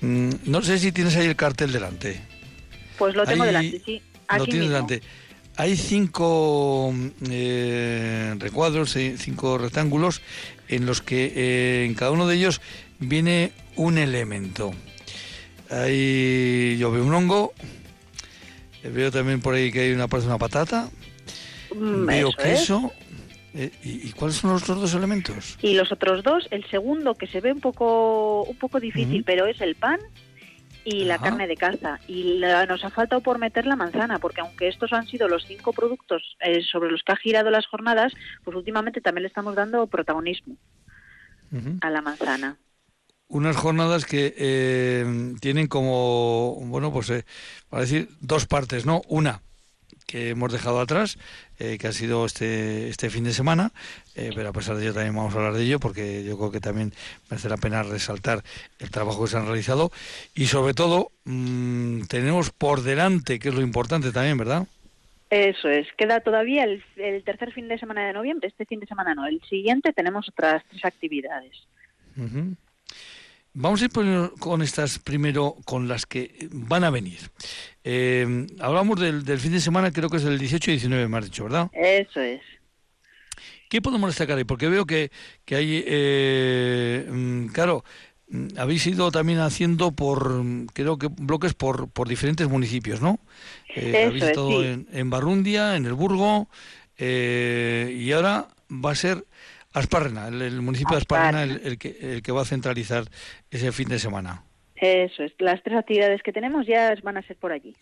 Mm, no sé si tienes ahí el cartel delante. Pues lo tengo delante, sí. lo tienes delante. Hay cinco eh, recuadros, eh, cinco rectángulos en los que eh, en cada uno de ellos viene un elemento. Ahí yo veo un hongo, veo también por ahí que hay una parte de una patata, mm, veo queso. ¿Y, cuáles son los otros dos elementos? Y los otros dos, el segundo que se ve un poco un poco difícil, pero es el pan y la carne de caza. Y nos ha faltado por meter la manzana, porque aunque estos han sido los cinco productos eh, sobre los que ha girado las jornadas, pues últimamente también le estamos dando protagonismo a la manzana. Unas jornadas que eh, tienen como, bueno, pues, eh, para decir, dos partes, ¿no? Una, que hemos dejado atrás, eh, que ha sido este, este fin de semana, eh, pero a pesar de ello también vamos a hablar de ello porque yo creo que también merece la pena resaltar el trabajo que se han realizado. Y sobre todo mm, tenemos por delante, que es lo importante también, ¿verdad? Eso es, queda todavía el, tercer fin de semana de noviembre, este fin de semana no, el siguiente tenemos otras tres actividades. Vamos a ir con estas primero, con las que van a venir. Eh, hablamos del, fin de semana, creo que es el 18 y 19, me has dicho, ¿verdad? Eso es. ¿Qué podemos destacar ahí? Porque veo que, que hay, eh, mm, claro, mm, habéis ido también haciendo por, creo que bloques por, por diferentes municipios, ¿no? Eh, habéis estado en, Barrundia, en el Burgo, y ahora va a ser Asparrena, el, municipio de Asparrena, el, que, el que va a centralizar ese fin de semana. Eso es, las tres actividades que tenemos ya van a ser por allí.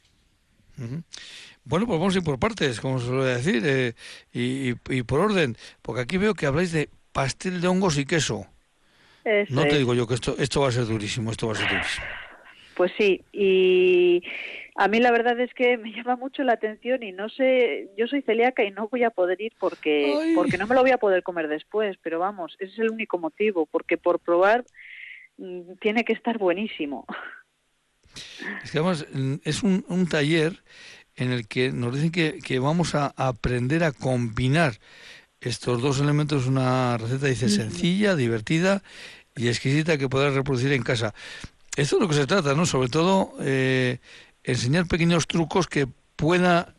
Bueno, pues vamos a ir por partes, como se suele decir, eh, y, y, por orden, porque aquí veo que habláis de pastel de hongos y queso. no te digo yo que esto, esto va a ser durísimo, esto va a ser durísimo. Pues sí, y a mí la verdad es que me llama mucho la atención y no sé, yo soy celíaca y no voy a poder ir porque porque no me lo voy a poder comer después, pero vamos, ese es el único motivo, porque por probar mm, tiene que estar buenísimo. Es que además mm, es un, un taller en el que nos dicen que, que vamos a aprender a combinar estos dos elementos, una receta dice sencilla, divertida y exquisita que podrás reproducir en casa. Esto es lo que se trata, ¿no? Sobre todo eh, enseñar pequeños trucos que pueda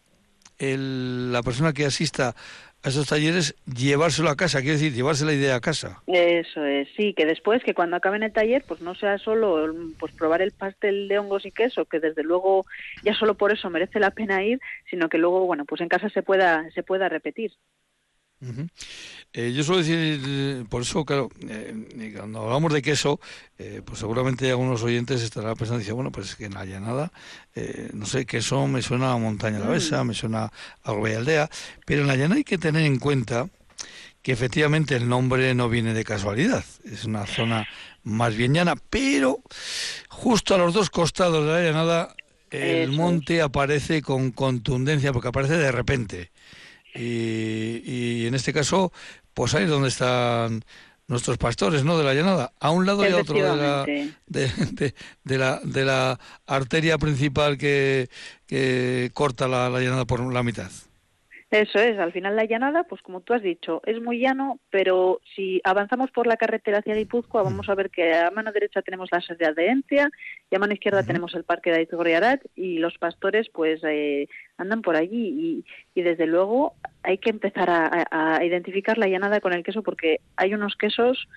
la persona que asista a esos talleres llevárselo a casa, quiere decir, llevarse la idea a casa. Eso es, sí, que después, que cuando acaben el taller, pues no sea solo pues probar el pastel de hongos y queso, que desde luego ya solo por eso merece la pena ir, sino que luego, bueno, pues en casa se pueda, se pueda repetir. Eh, yo suelo decir, por eso, claro, eh, cuando hablamos de queso, eh, pues seguramente algunos oyentes estarán pensando, dice, bueno, pues es que no haya nada, no sé, queso me suena a montaña la besa, mm. me suena a Urbay Aldea, pero en la llana hay que tener en cuenta que efectivamente el nombre no viene de casualidad, es una zona más bien llana, pero justo a los dos costados de la llanada el monte aparece con contundencia, porque aparece de repente. Y, en este caso, pues ahí es donde están nuestros pastores, ¿no? De la llanada. A un lado y a otro de la, de, la, de la arteria principal que, que corta la, la llanada por la mitad. Eso es, al final la llanada, pues como tú has dicho, es muy llano, pero si avanzamos por la carretera hacia Guipúzcoa, vamos a ver que a mano derecha tenemos la sede de Adencia y a mano izquierda tenemos el parque de Aizgorriarat y los pastores pues eh, andan por allí y, desde luego hay que empezar a, identificar la llanada con el queso porque hay unos quesos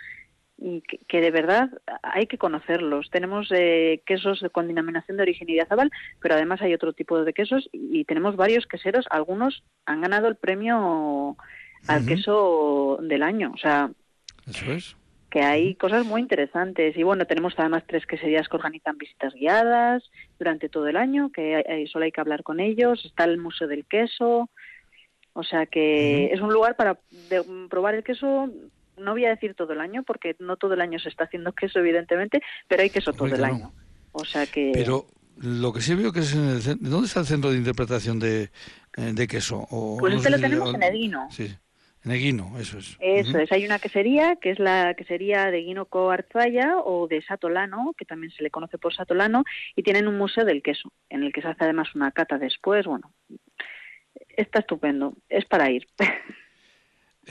que, de verdad hay que conocerlos. Tenemos eh, quesos con denominación de origen Idiazabal, pero además hay otro tipo de quesos y, tenemos varios queseros. Algunos han ganado el premio al queso del año. O sea, que hay cosas muy interesantes. Y bueno, tenemos además tres queserías que organizan visitas guiadas durante todo el año, que solo hay que hablar con ellos. Está el Museo del Queso. O sea que es un lugar para probar el queso no voy a decir todo el año, porque no todo el año se está haciendo queso, evidentemente, pero hay queso todo el año. O sea que... Pero lo que sí veo que es en el ¿Dónde está el centro de interpretación de, eh, de queso? pues este lo tenemos en Eguino. Sí, en Eguino, eso es. Eso es. Hay una quesería, que es la quesería de Eguino Coarzaya o de Satolano, que también se le conoce por Satolano, y tienen un museo del queso, en el que se hace además una cata después. Bueno, está estupendo. Es para ir.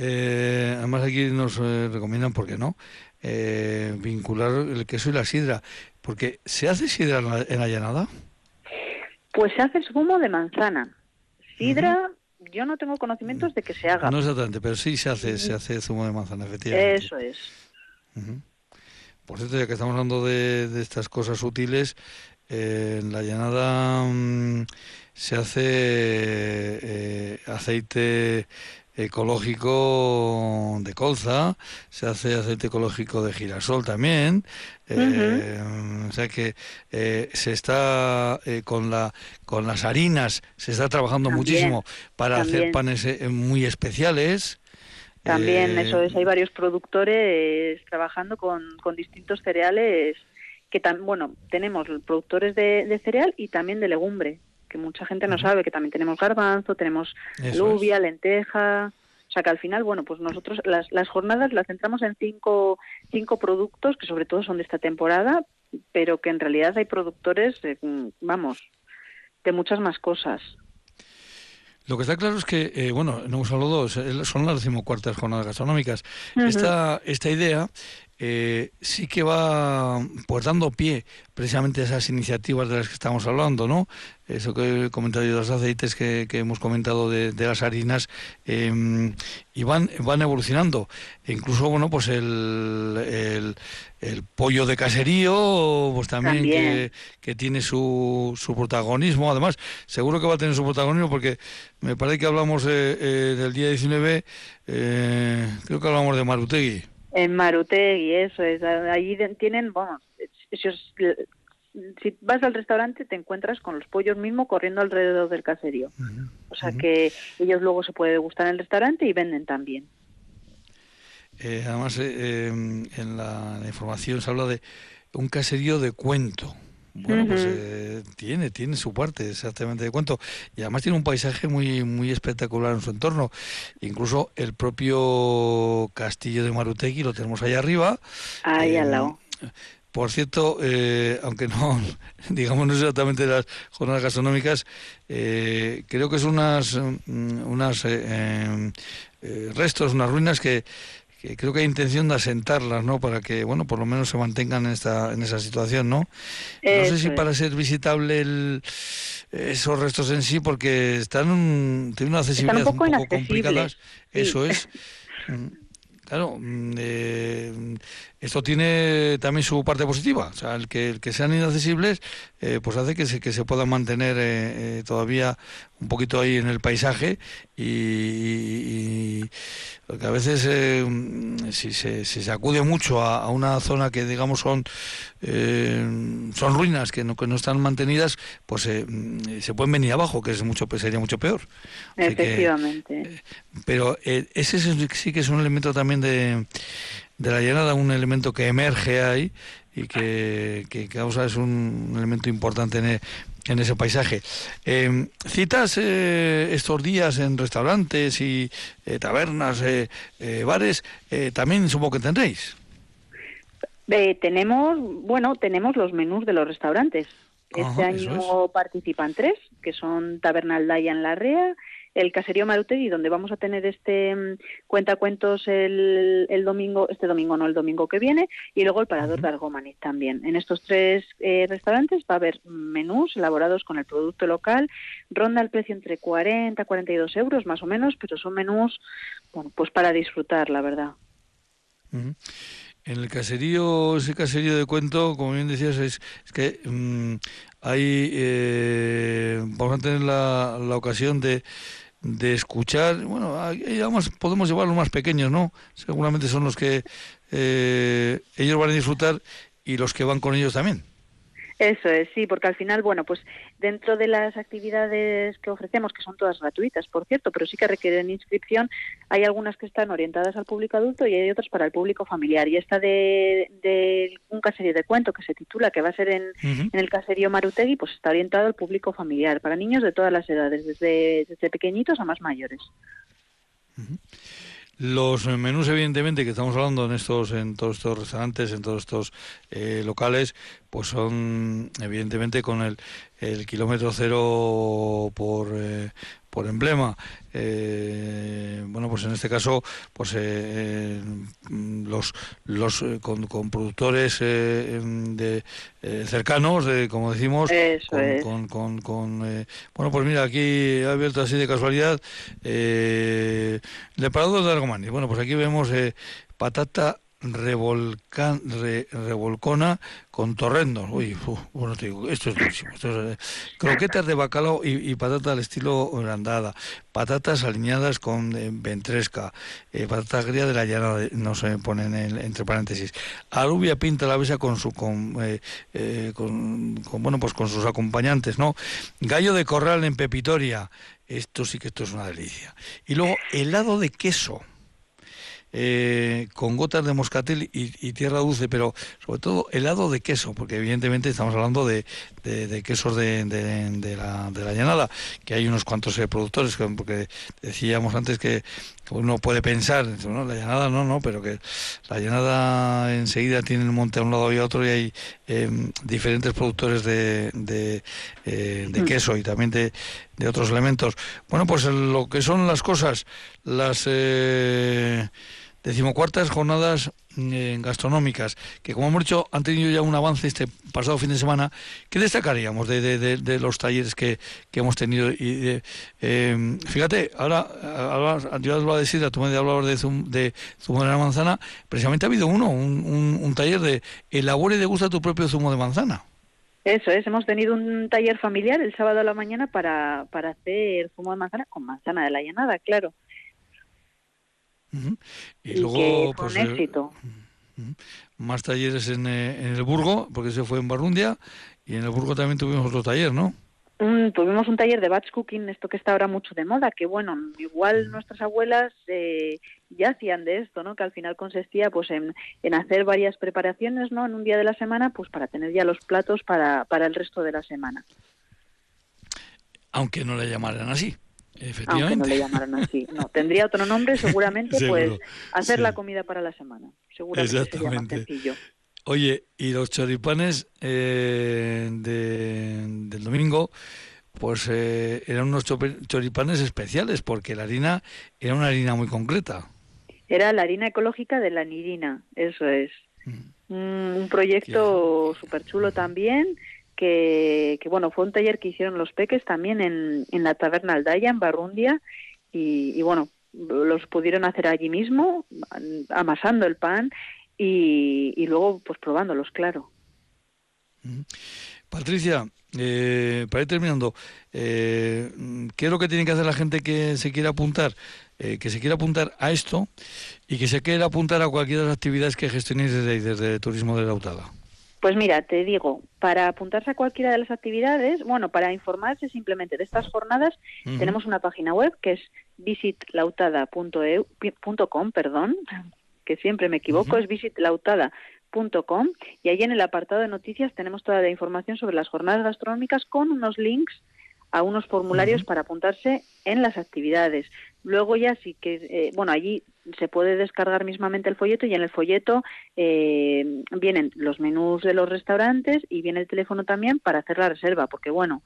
Eh, además aquí nos eh, recomiendan, ¿por qué no? Eh, vincular el queso y la sidra, porque ¿se hace sidra en la, llanada? Pues se hace zumo de manzana. Sidra, yo no tengo conocimientos de que se haga. No exactamente, pero sí se hace, se hace zumo de manzana, efectivamente. Eso es. Por cierto, ya que estamos hablando de, estas cosas útiles, en la llanada mm, se hace aceite ecológico de colza, se hace aceite ecológico de girasol también, eh, o sea que eh, se está eh, con la con las harinas se está trabajando muchísimo para hacer panes muy especiales. También, eso es, hay varios productores trabajando con, con distintos cereales que tan, bueno, tenemos productores de, cereal y también de legumbre, que mucha gente no sabe que también tenemos garbanzo, tenemos lluvia, lenteja, o sea que al final, bueno, pues nosotros las, las jornadas las centramos en cinco, cinco productos que sobre todo son de esta temporada, pero que en realidad hay productores, vamos, de muchas más cosas. Lo que está claro es que, eh, bueno, no hemos hablado, son las decimocuartas jornadas gastronómicas. esta, esta idea eh, sí que va pues dando pie precisamente a esas iniciativas de las que estamos hablando, ¿no? Eso que he comentado de los aceites que, hemos comentado de, las harinas em, y van, van evolucionando. E incluso, bueno, pues el, el, pollo de caserío, pues también, Que, tiene su, su protagonismo. Además, seguro que va a tener su protagonismo porque me parece que hablamos eh, eh, del día 19, creo que hablamos de Marutegui. En Marutegui, eso es. Allí tienen, bueno, si vas al restaurante te encuentras con los pollos mismos corriendo alrededor del caserío. o sea que ellos luego se puede gustar en el restaurante y venden también. Eh, además, eh, em, en la, información se habla de un caserío de cuento. Bueno, pues eh, tiene, tiene su parte exactamente de cuento. Y además tiene un paisaje muy, muy espectacular en su entorno. Incluso el propio castillo de Marutegui lo tenemos ahí arriba. Ahí al lado. Por cierto, eh, aunque no, digamos, no exactamente las jornadas gastronómicas, eh, creo que es unas, mm, unas restos, unas ruinas que que creo que hay intención de asentarlas, ¿no? Para que, bueno, por lo menos se mantengan en, esta, en esa situación, ¿no? no sé si para ser visitable el, esos restos en sí, porque están tienen una accesibilidad un poco, complicada. Eso es. Mm, claro, mm, eh, esto tiene también su parte positiva, o sea, el que, el que sean inaccesibles, eh, pues hace que se, que se puedan mantener eh, todavía un poquito ahí en el paisaje y, porque a veces si se, se, acude mucho a, una zona que digamos son son ruinas que no, que no están mantenidas, pues se pueden venir abajo, que es mucho sería mucho peor. Efectivamente. pero ese sí que es un elemento también de de la llanada, un elemento que emerge ahí y que, causa es un elemento importante en, e, en ese paisaje. Em, ¿Citas eh, estos días en restaurantes y eh, tabernas, eh, bares? también supongo que tendréis. tenemos, bueno, tenemos los menús de los restaurantes. Este año participan tres, que son Taberna Aldaya en La Rea, el Caserío Marutegui, donde vamos a tener este mm, cuentacuentos el, el domingo, este domingo no, el domingo que viene, y luego el Parador de Argomaniz también. En estos tres eh, restaurantes va a haber menús elaborados con el producto local, ronda el precio entre 40 y 42 euros más o menos, pero son menús, bueno, pues para disfrutar, la verdad. En el caserío, ese caserío de cuento, como bien decías, es, que mm, hay, eh, vamos a tener la, la ocasión de, de escuchar, bueno, podemos llevar los más pequeños, ¿no? Seguramente son los que eh, ellos van a disfrutar y los que van con ellos también. Eso es, sí, porque al final, bueno, pues dentro de las actividades que ofrecemos, que son todas gratuitas, por cierto, pero sí que requieren inscripción, hay algunas que están orientadas al público adulto y hay otras para el público familiar. Y esta de, un caserío de cuento que se titula, que va a ser en, el caserío Marutegui, pues está orientado al público familiar, para niños de todas las edades, desde, desde pequeñitos a más mayores. Los menús, evidentemente, que estamos hablando en estos, en todos estos restaurantes, en todos estos eh, locales, pues son, evidentemente, con el, el kilómetro cero por, eh, por emblema. Eh, bueno, pues en este caso, pues eh, los, los con, productores de cercanos, como decimos, con, con, con, bueno, pues mira, aquí he abierto así de casualidad eh, el parador de Argomani. Bueno, pues aquí vemos patata revolcan, revolcona con torrendos. Uy, bueno, te digo, esto es buenísimo. Esto es, eh, croquetas de bacalao y, patata al estilo grandada, patatas alineadas con eh, ventresca, eh, patata de la llana, no se ponen entre paréntesis, alubia pinta la besa con su con, con, bueno pues con sus acompañantes, ¿no? Gallo de corral en pepitoria. Esto sí que esto es una delicia. Y luego helado de queso eh, con gotas de moscatel y, tierra dulce, pero sobre todo helado de queso, porque evidentemente estamos hablando de, quesos de, la, de la llanada, que hay unos cuantos eh, productores, porque decíamos antes que uno puede pensar, ¿no? la llanada no, no, pero que la llanada enseguida tiene el monte a un lado y a otro y hay em, diferentes productores de, de, eh, de, mm. queso y también de, de otros elementos. Bueno, pues lo que son las cosas, las... Eh, decimocuartas jornadas eh, gastronómicas, que como hemos dicho han tenido ya un avance este pasado fin de semana. ¿Qué destacaríamos de, de, los talleres que, que, hemos tenido? Y eh, fíjate, ahora, ahora yo os voy a decir, a tu media hablabas de, de zumo de la manzana, precisamente ha habido uno, un, un, taller de elabore y degusta tu propio zumo de manzana. Eso es, hemos tenido un taller familiar el sábado a la mañana para, para hacer zumo de manzana con manzana de la llanada, claro. Y, luego, pues, un eh, éxito. más talleres en, eh, en, el Burgo, porque se fue en Barrundia, y en el Burgo también tuvimos otro taller, ¿no? tuvimos un taller de batch cooking, esto que está ahora mucho de moda, que bueno, igual nuestras abuelas eh, ya hacían de esto, ¿no? Que al final consistía pues en, en, hacer varias preparaciones, ¿no? En un día de la semana, pues para tener ya los platos para, para el resto de la semana. Aunque no le llamaran así. Aunque no le llamaran así. No, tendría otro nombre, seguramente, pues hacer la comida para la semana. Seguramente sería más sencillo. Oye, y los choripanes eh, del domingo, pues eh, eran unos choripanes especiales, porque la harina era una harina muy concreta. Era la harina ecológica de la nirina, eso es. Mm. un proyecto súper chulo también que, bueno, fue un taller que hicieron los peques también en, en la taberna Aldaya, en Barrundia, y, bueno, los pudieron hacer allí mismo, amasando el pan y, y luego pues probándolos, claro. Patricia, eh, para ir terminando, eh, ¿qué es lo que tiene que hacer la gente que se quiera apuntar? Eh, que se quiera apuntar a esto y que se quiera apuntar a cualquiera de las actividades que gestionéis desde, desde Turismo de la Lautada. Pues mira, te digo, para apuntarse a cualquiera de las actividades, bueno, para informarse simplemente de estas jornadas, tenemos una página web que es visitlautada.com, perdón, que siempre me equivoco, es visitlautada.com y ahí en el apartado de noticias tenemos toda la información sobre las jornadas gastronómicas con unos links a unos formularios para apuntarse en las actividades. Luego ya sí que, eh, bueno, allí se puede descargar mismamente el folleto y en el folleto eh, vienen los menús de los restaurantes y viene el teléfono también para hacer la reserva, porque bueno,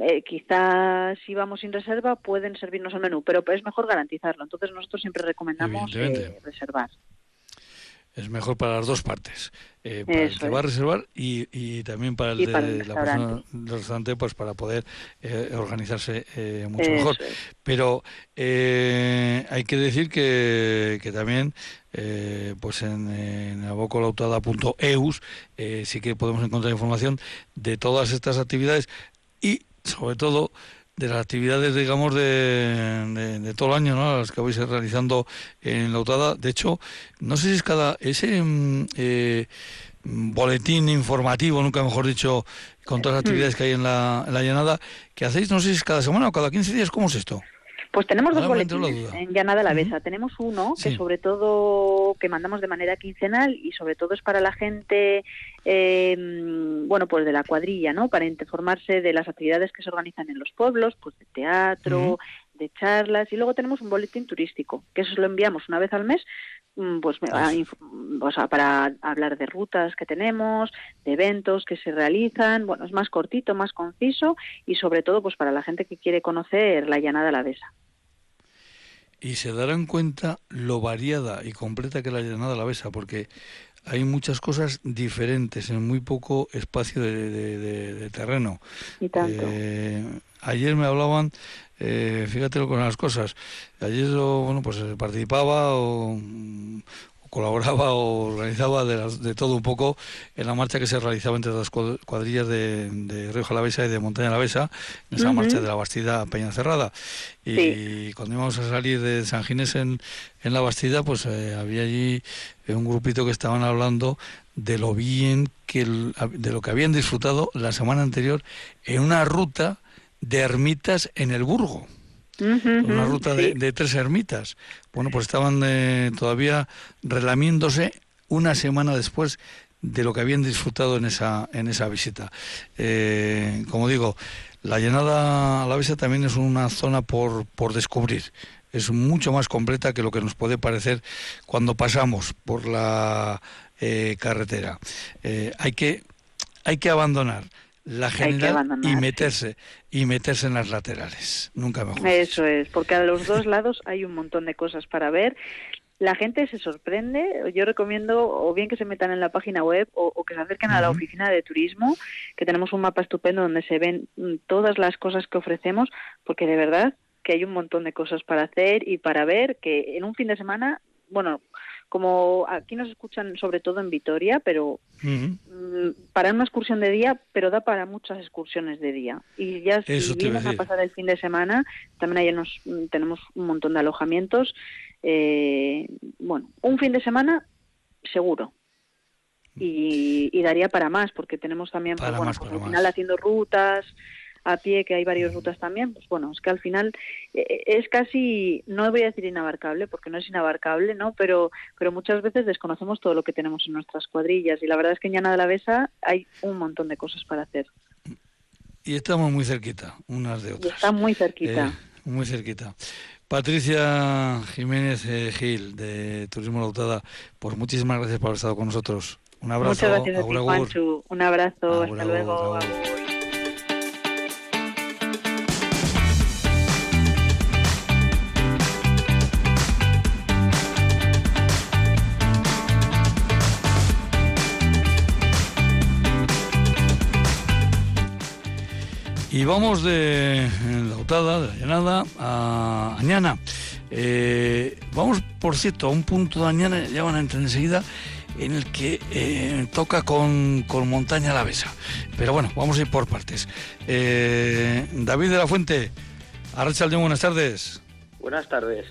eh, quizás si vamos sin reserva pueden servirnos el menú, pero es mejor garantizarlo. Entonces nosotros siempre recomendamos reservar es mejor para las dos partes, eh, para el que va a reservar y, y también para el de la persona del restaurante, pues para poder eh, organizarse eh, mucho mejor. Pero hay que decir que, que también, pues en, en abocolautada.eus sí que podemos encontrar información de todas estas actividades y sobre todo de las actividades, digamos, de, de, todo el año, ¿no? Las que vais realizando en la UTADA. De hecho, no sé si es cada... ese mm, eh, boletín informativo, nunca mejor dicho, con todas las actividades que hay en la, en la llanada, que hacéis, no sé si es cada semana o cada 15 días, ¿cómo es esto? Pues tenemos dos boletines en Llanada la Besa. Tenemos uno que sobre todo que mandamos de manera quincenal y sobre todo es para la gente, em, bueno, pues de la cuadrilla, ¿no? Para informarse de las actividades que se organizan en los pueblos, pues de teatro, de charlas. Y luego tenemos un boletín turístico que eso lo enviamos una vez al mes mm, pues para hablar de rutas que tenemos de eventos que se realizan bueno es más cortito más conciso y sobre todo pues para la gente que quiere conocer la llanada alavesa. Y se darán cuenta lo variada y completa que la llanada la besa, porque hay muchas cosas diferentes en muy poco espacio de, terreno. Eh, ayer me hablaban, eh, fíjate con las cosas, ayer bueno pues participaba o, colaboraba o organizaba de, todo un poco en la marcha que se realizaba entre las cuadrillas de, de Río Jalavesa y de Montaña Lavesa, en esa marcha de la Bastida a Peña Cerrada. Y cuando íbamos a salir de San Ginés en, en la Bastida, pues eh, había allí un grupito que estaban hablando de lo bien que de lo que habían disfrutado la semana anterior en una ruta de ermitas en el Burgo una ruta de, tres ermitas. Bueno, pues estaban eh, todavía relamiéndose una semana después de lo que habían disfrutado en esa, en esa visita. Eh, como digo, la llenada a la vista también es una zona por, por descubrir. Es mucho más completa que lo que nos puede parecer cuando pasamos por la eh, carretera. hay, que, hay que abandonar la general y meterse y meterse en las laterales. Nunca mejor eso es porque a los dos lados hay un montón de cosas para ver. La gente se sorprende. Yo recomiendo o bien que se metan en la página web o, que se acerquen a la oficina de turismo que tenemos un mapa estupendo donde se ven mm, todas las cosas que ofrecemos porque de verdad que hay un montón de cosas para hacer y para ver que en un fin de semana bueno como aquí nos escuchan sobre todo en Vitoria, pero mm, para una excursión de día, pero da para muchas excursiones de día. Y ya si vienes a, pasar el fin de semana, también ahí nos, mm, tenemos un montón de alojamientos. Eh, bueno, un fin de semana seguro. Y, daría para más, porque tenemos también, pues, bueno, pues, al final haciendo rutas, a pie, que hay varias rutas también, pues bueno, es que al final eh, eh, es casi, no voy a decir inabarcable, porque no es inabarcable, ¿no? Pero, pero muchas veces desconocemos todo lo que tenemos en nuestras cuadrillas y la verdad es que en Llana de la Besa hay un montón de cosas para hacer. Y estamos muy cerquita, unas de otras. está muy cerquita. Eh, muy cerquita. Patricia Jiménez Gil, de Turismo Lautada, pues muchísimas gracias por haber estado con nosotros. Un abrazo. Muchas gracias a ti, Juanchu. Un abrazo. hasta luego. Y vamos de la Utada, de la Llanada, a Añana. Eh, vamos, por cierto, a un punto de Añana, ya van a entrar enseguida, en el que eh, toca con, con Montaña la Besa. Pero bueno, vamos a ir por partes. Eh, David de la Fuente, Arrachaldeón, buenas tardes. Buenas tardes.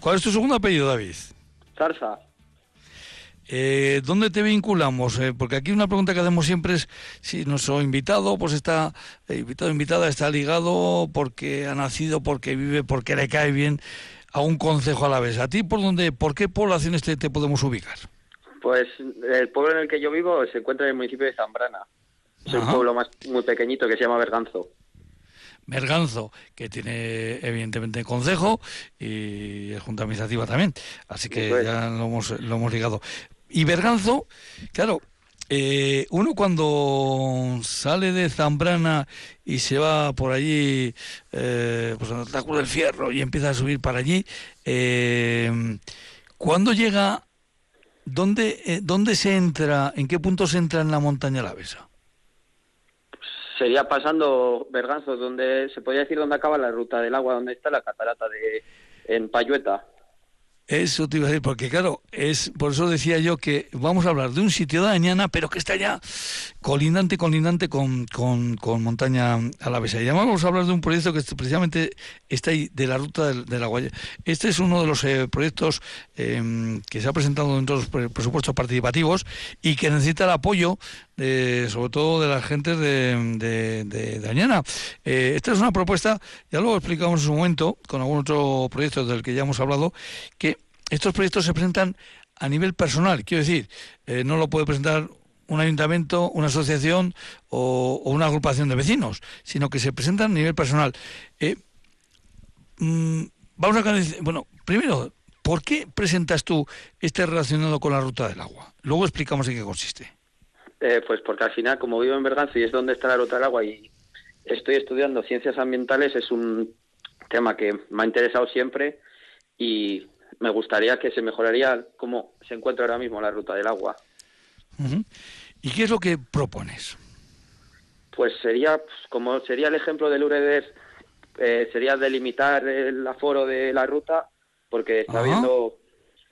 ¿Cuál es tu segundo apellido, David? Zarza. Eh, ¿Dónde te vinculamos? Eh, porque aquí una pregunta que hacemos siempre es si nuestro invitado, pues está, eh, invitado invitada, está ligado porque ha nacido, porque vive, porque le cae bien a un concejo a la vez. ¿A ti por dónde, por qué poblaciones te, podemos ubicar? Pues el pueblo en el que yo vivo se encuentra en el municipio de Zambrana. Es un pueblo más muy pequeñito que se llama Berganzo. Merganzo, que tiene evidentemente concejo y junta administrativa también. Así que ya lo hemos, lo hemos ligado. Y Berganzo, claro, eh, uno cuando sale de Zambrana y se va por allí, eh, pues al Taco del Fierro y empieza a subir para allí, eh, ¿cuándo llega, dónde, eh, dónde se entra, en qué punto se entra en la montaña la Besa? Sería pasando Berganzo, donde se podría decir dónde acaba la ruta del agua, donde está la catarata de en Payueta. Eso te iba a decir, porque claro, es por eso decía yo que vamos a hablar de un sitio de Añana, pero que está ya colindante, colindante con, con, con Montaña Alavesa. Y además vamos a hablar de un proyecto que precisamente está ahí, de la ruta de, la Guaya. Este es uno de los eh, proyectos em, que se ha presentado dentro de los presupuestos participativos y que necesita el apoyo sobre todo de las gentes de, de. Eh, esta es una propuesta, ya lo explicamos en su momento, con algún otro proyecto del que ya hemos hablado, que estos proyectos se presentan a nivel personal, quiero decir, eh, no lo puede presentar un ayuntamiento, una asociación o, una agrupación de vecinos, sino que se presentan a nivel personal. Eh, mm, vamos a bueno, primero, ¿por qué presentas tú este relacionado con la ruta del agua? Luego explicamos en qué consiste. Eh, pues porque al final, como vivo en Berganzo y es donde está la ruta del agua y estoy estudiando ciencias ambientales, es un tema que me ha interesado siempre y me gustaría que se mejoraría cómo se encuentra ahora mismo la ruta del agua. ¿Y qué es lo que propones? Pues sería, pues, como sería el ejemplo del Ureder, eh, sería delimitar el aforo de la ruta, porque está habiendo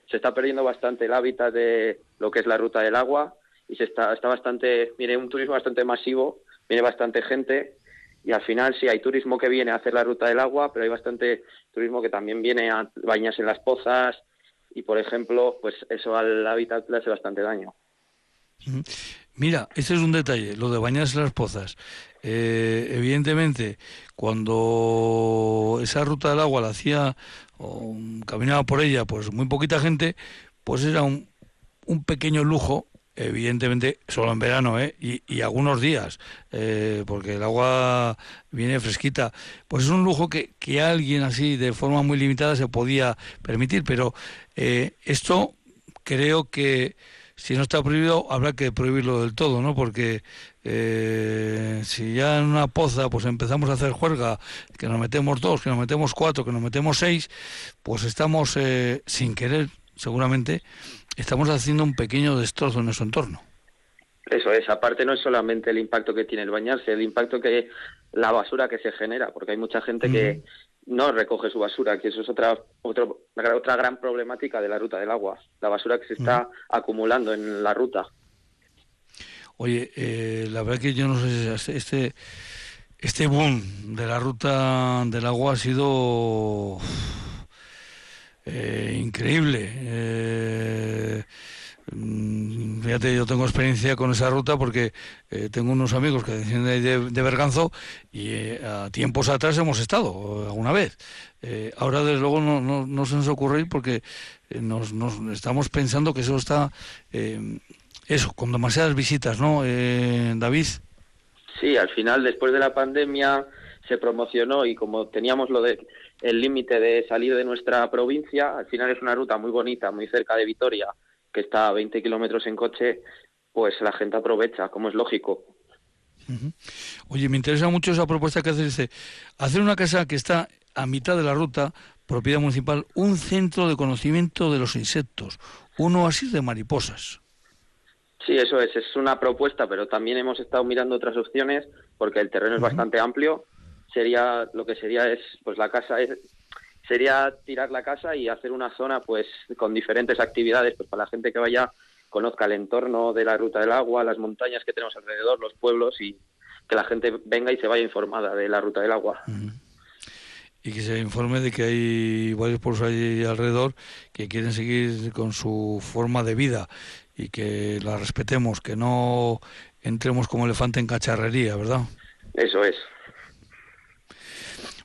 se está perdiendo bastante el hábitat de lo que es la ruta del agua y se está, está bastante, viene un turismo bastante masivo, viene bastante gente y al final sí hay turismo que viene a hacer la ruta del agua, pero hay bastante turismo que también viene a bañarse en las pozas y por ejemplo, pues eso al hábitat le hace bastante daño. Mira, ese es un detalle, lo de bañarse en las pozas. Eh, evidentemente, cuando esa ruta del agua la hacía o caminaba por ella, pues muy poquita gente, pues era un, un pequeño lujo evidentemente solo en verano ¿eh? y, algunos días, eh, porque el agua viene fresquita. Pues es un lujo que, que, alguien así de forma muy limitada se podía permitir, pero eh, esto creo que si no está prohibido habrá que prohibirlo del todo, ¿no? Porque eh, si ya en una poza pues empezamos a hacer juerga, que nos metemos dos, que nos metemos cuatro, que nos metemos seis, pues estamos sin querer seguramente estamos haciendo un pequeño destrozo en nuestro entorno. Eso es, aparte no es solamente el impacto que tiene el bañarse, el impacto que la basura que se genera, porque hay mucha gente que no recoge su basura, que eso es otra, otra, otra gran problemática de la ruta del agua, la basura que se está acumulando en la ruta. Oye, eh, la verdad que yo no sé si este, este boom de la ruta del agua ha sido eh, increíble. Eh, mm, fíjate, yo tengo experiencia con esa ruta porque eh, tengo unos amigos que descienden de, de Berganzo y a tiempos atrás hemos estado alguna vez. ahora, desde luego, no, no, se nos ocurre ir porque nos, nos, estamos pensando que eso está, eso, con demasiadas visitas, ¿no, David? Sí, al final, después de la pandemia, se promocionó y como teníamos lo de el límite de salir de nuestra provincia. Al final es una ruta muy bonita, muy cerca de Vitoria, que está a 20 kilómetros en coche, pues la gente aprovecha, como es lógico. Oye, me interesa mucho esa propuesta que haces, hacer una casa que está a mitad de la ruta, propiedad municipal, un centro de conocimiento de los insectos, un oasis de mariposas. Sí, eso es, es una propuesta, pero también hemos estado mirando otras opciones porque el terreno es bastante amplio sería lo que sería es pues la casa es sería tirar la casa y hacer una zona pues con diferentes actividades pues para la gente que vaya conozca el entorno de la ruta del agua, las montañas que tenemos alrededor, los pueblos y que la gente venga y se vaya informada de la ruta del agua. Y que se informe de que hay varios pueblos ahí alrededor que quieren seguir con su forma de vida y que la respetemos, que no entremos como elefante en cacharrería, ¿verdad? Eso es.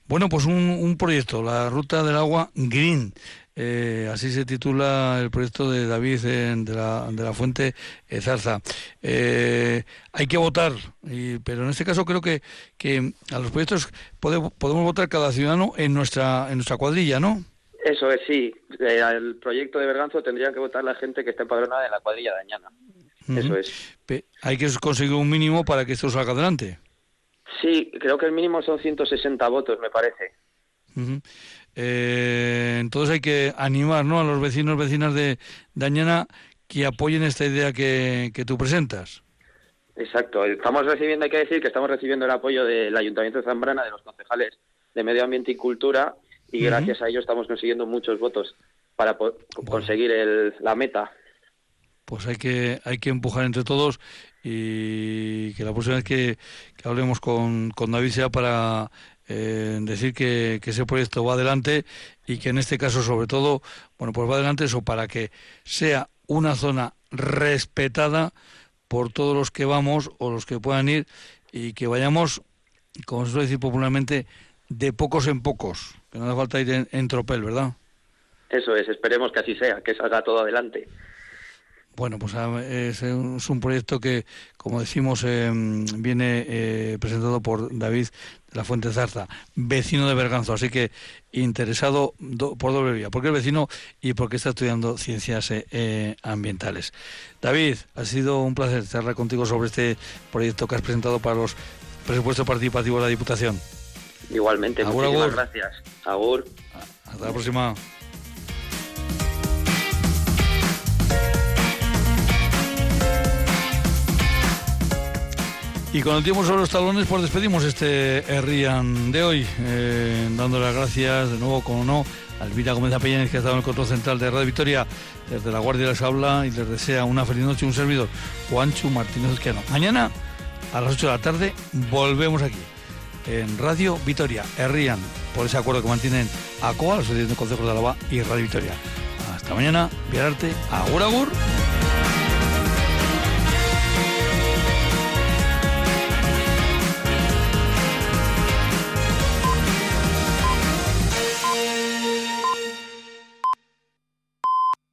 Bueno, pues un, proyecto, la Ruta del Agua Green. Eh, así se titula el proyecto de David de, la, de, la, Fuente Zarza. Eh, hay que votar, pero en este caso creo que, que a los proyectos podemos, podemos votar cada ciudadano en nuestra, en nuestra cuadrilla, ¿no? Eso es, sí. Eh, el proyecto de Berganzo tendría que votar la gente que esté empadronada en la cuadrilla de Añana. Eso es. hay que conseguir un mínimo para que esto salga adelante. Sí, creo que el mínimo son 160 votos, me parece. Eh, entonces hay que animar ¿no? a los vecinos vecinas de Dañana que apoyen esta idea que, tú presentas. Exacto, estamos recibiendo, hay que decir que estamos recibiendo el apoyo del Ayuntamiento de Zambrana, de los concejales de Medio Ambiente y Cultura, y gracias a ello estamos consiguiendo muchos votos para conseguir el, la meta. Pues hay que, hay que empujar entre todos y que la próxima vez que, hablemos con, con, David sea para eh, decir que, ese proyecto va adelante y que en este caso sobre todo, bueno, pues va adelante eso para que sea una zona respetada por todos los que vamos o los que puedan ir y que vayamos, como se suele decir popularmente, de pocos en pocos, que no hace falta ir en tropel, ¿verdad? Eso es, esperemos que así sea, que salga todo adelante. Bueno, pues ah, es, un proyecto que, como decimos, eh, viene eh, presentado por David de la Fuente Zarza, vecino de Berganzo, así que interesado por doble vía, porque es vecino y porque está estudiando ciencias eh, ambientales. David, ha sido un placer charlar contigo sobre este proyecto que has presentado para los presupuestos participativos de la Diputación. Igualmente, muchísimas gracias. Agur. Hasta la próxima. Y con el tiempo sobre los talones, pues despedimos este Rian de hoy, eh, dando las gracias de nuevo, como no, Alvira Gómez Apelláñez, que ha estado en el control central de Radio Victoria, desde la Guardia les habla y les desea una feliz noche un servidor, Juancho Martínez Esquiano. Mañana, a las 8 de la tarde, volvemos aquí, en Radio Victoria, Herrían, por ese acuerdo que mantienen ACOA, la Asociación de Consejos de Alaba y Radio Victoria. Hasta mañana, Viararte, Agur Agur.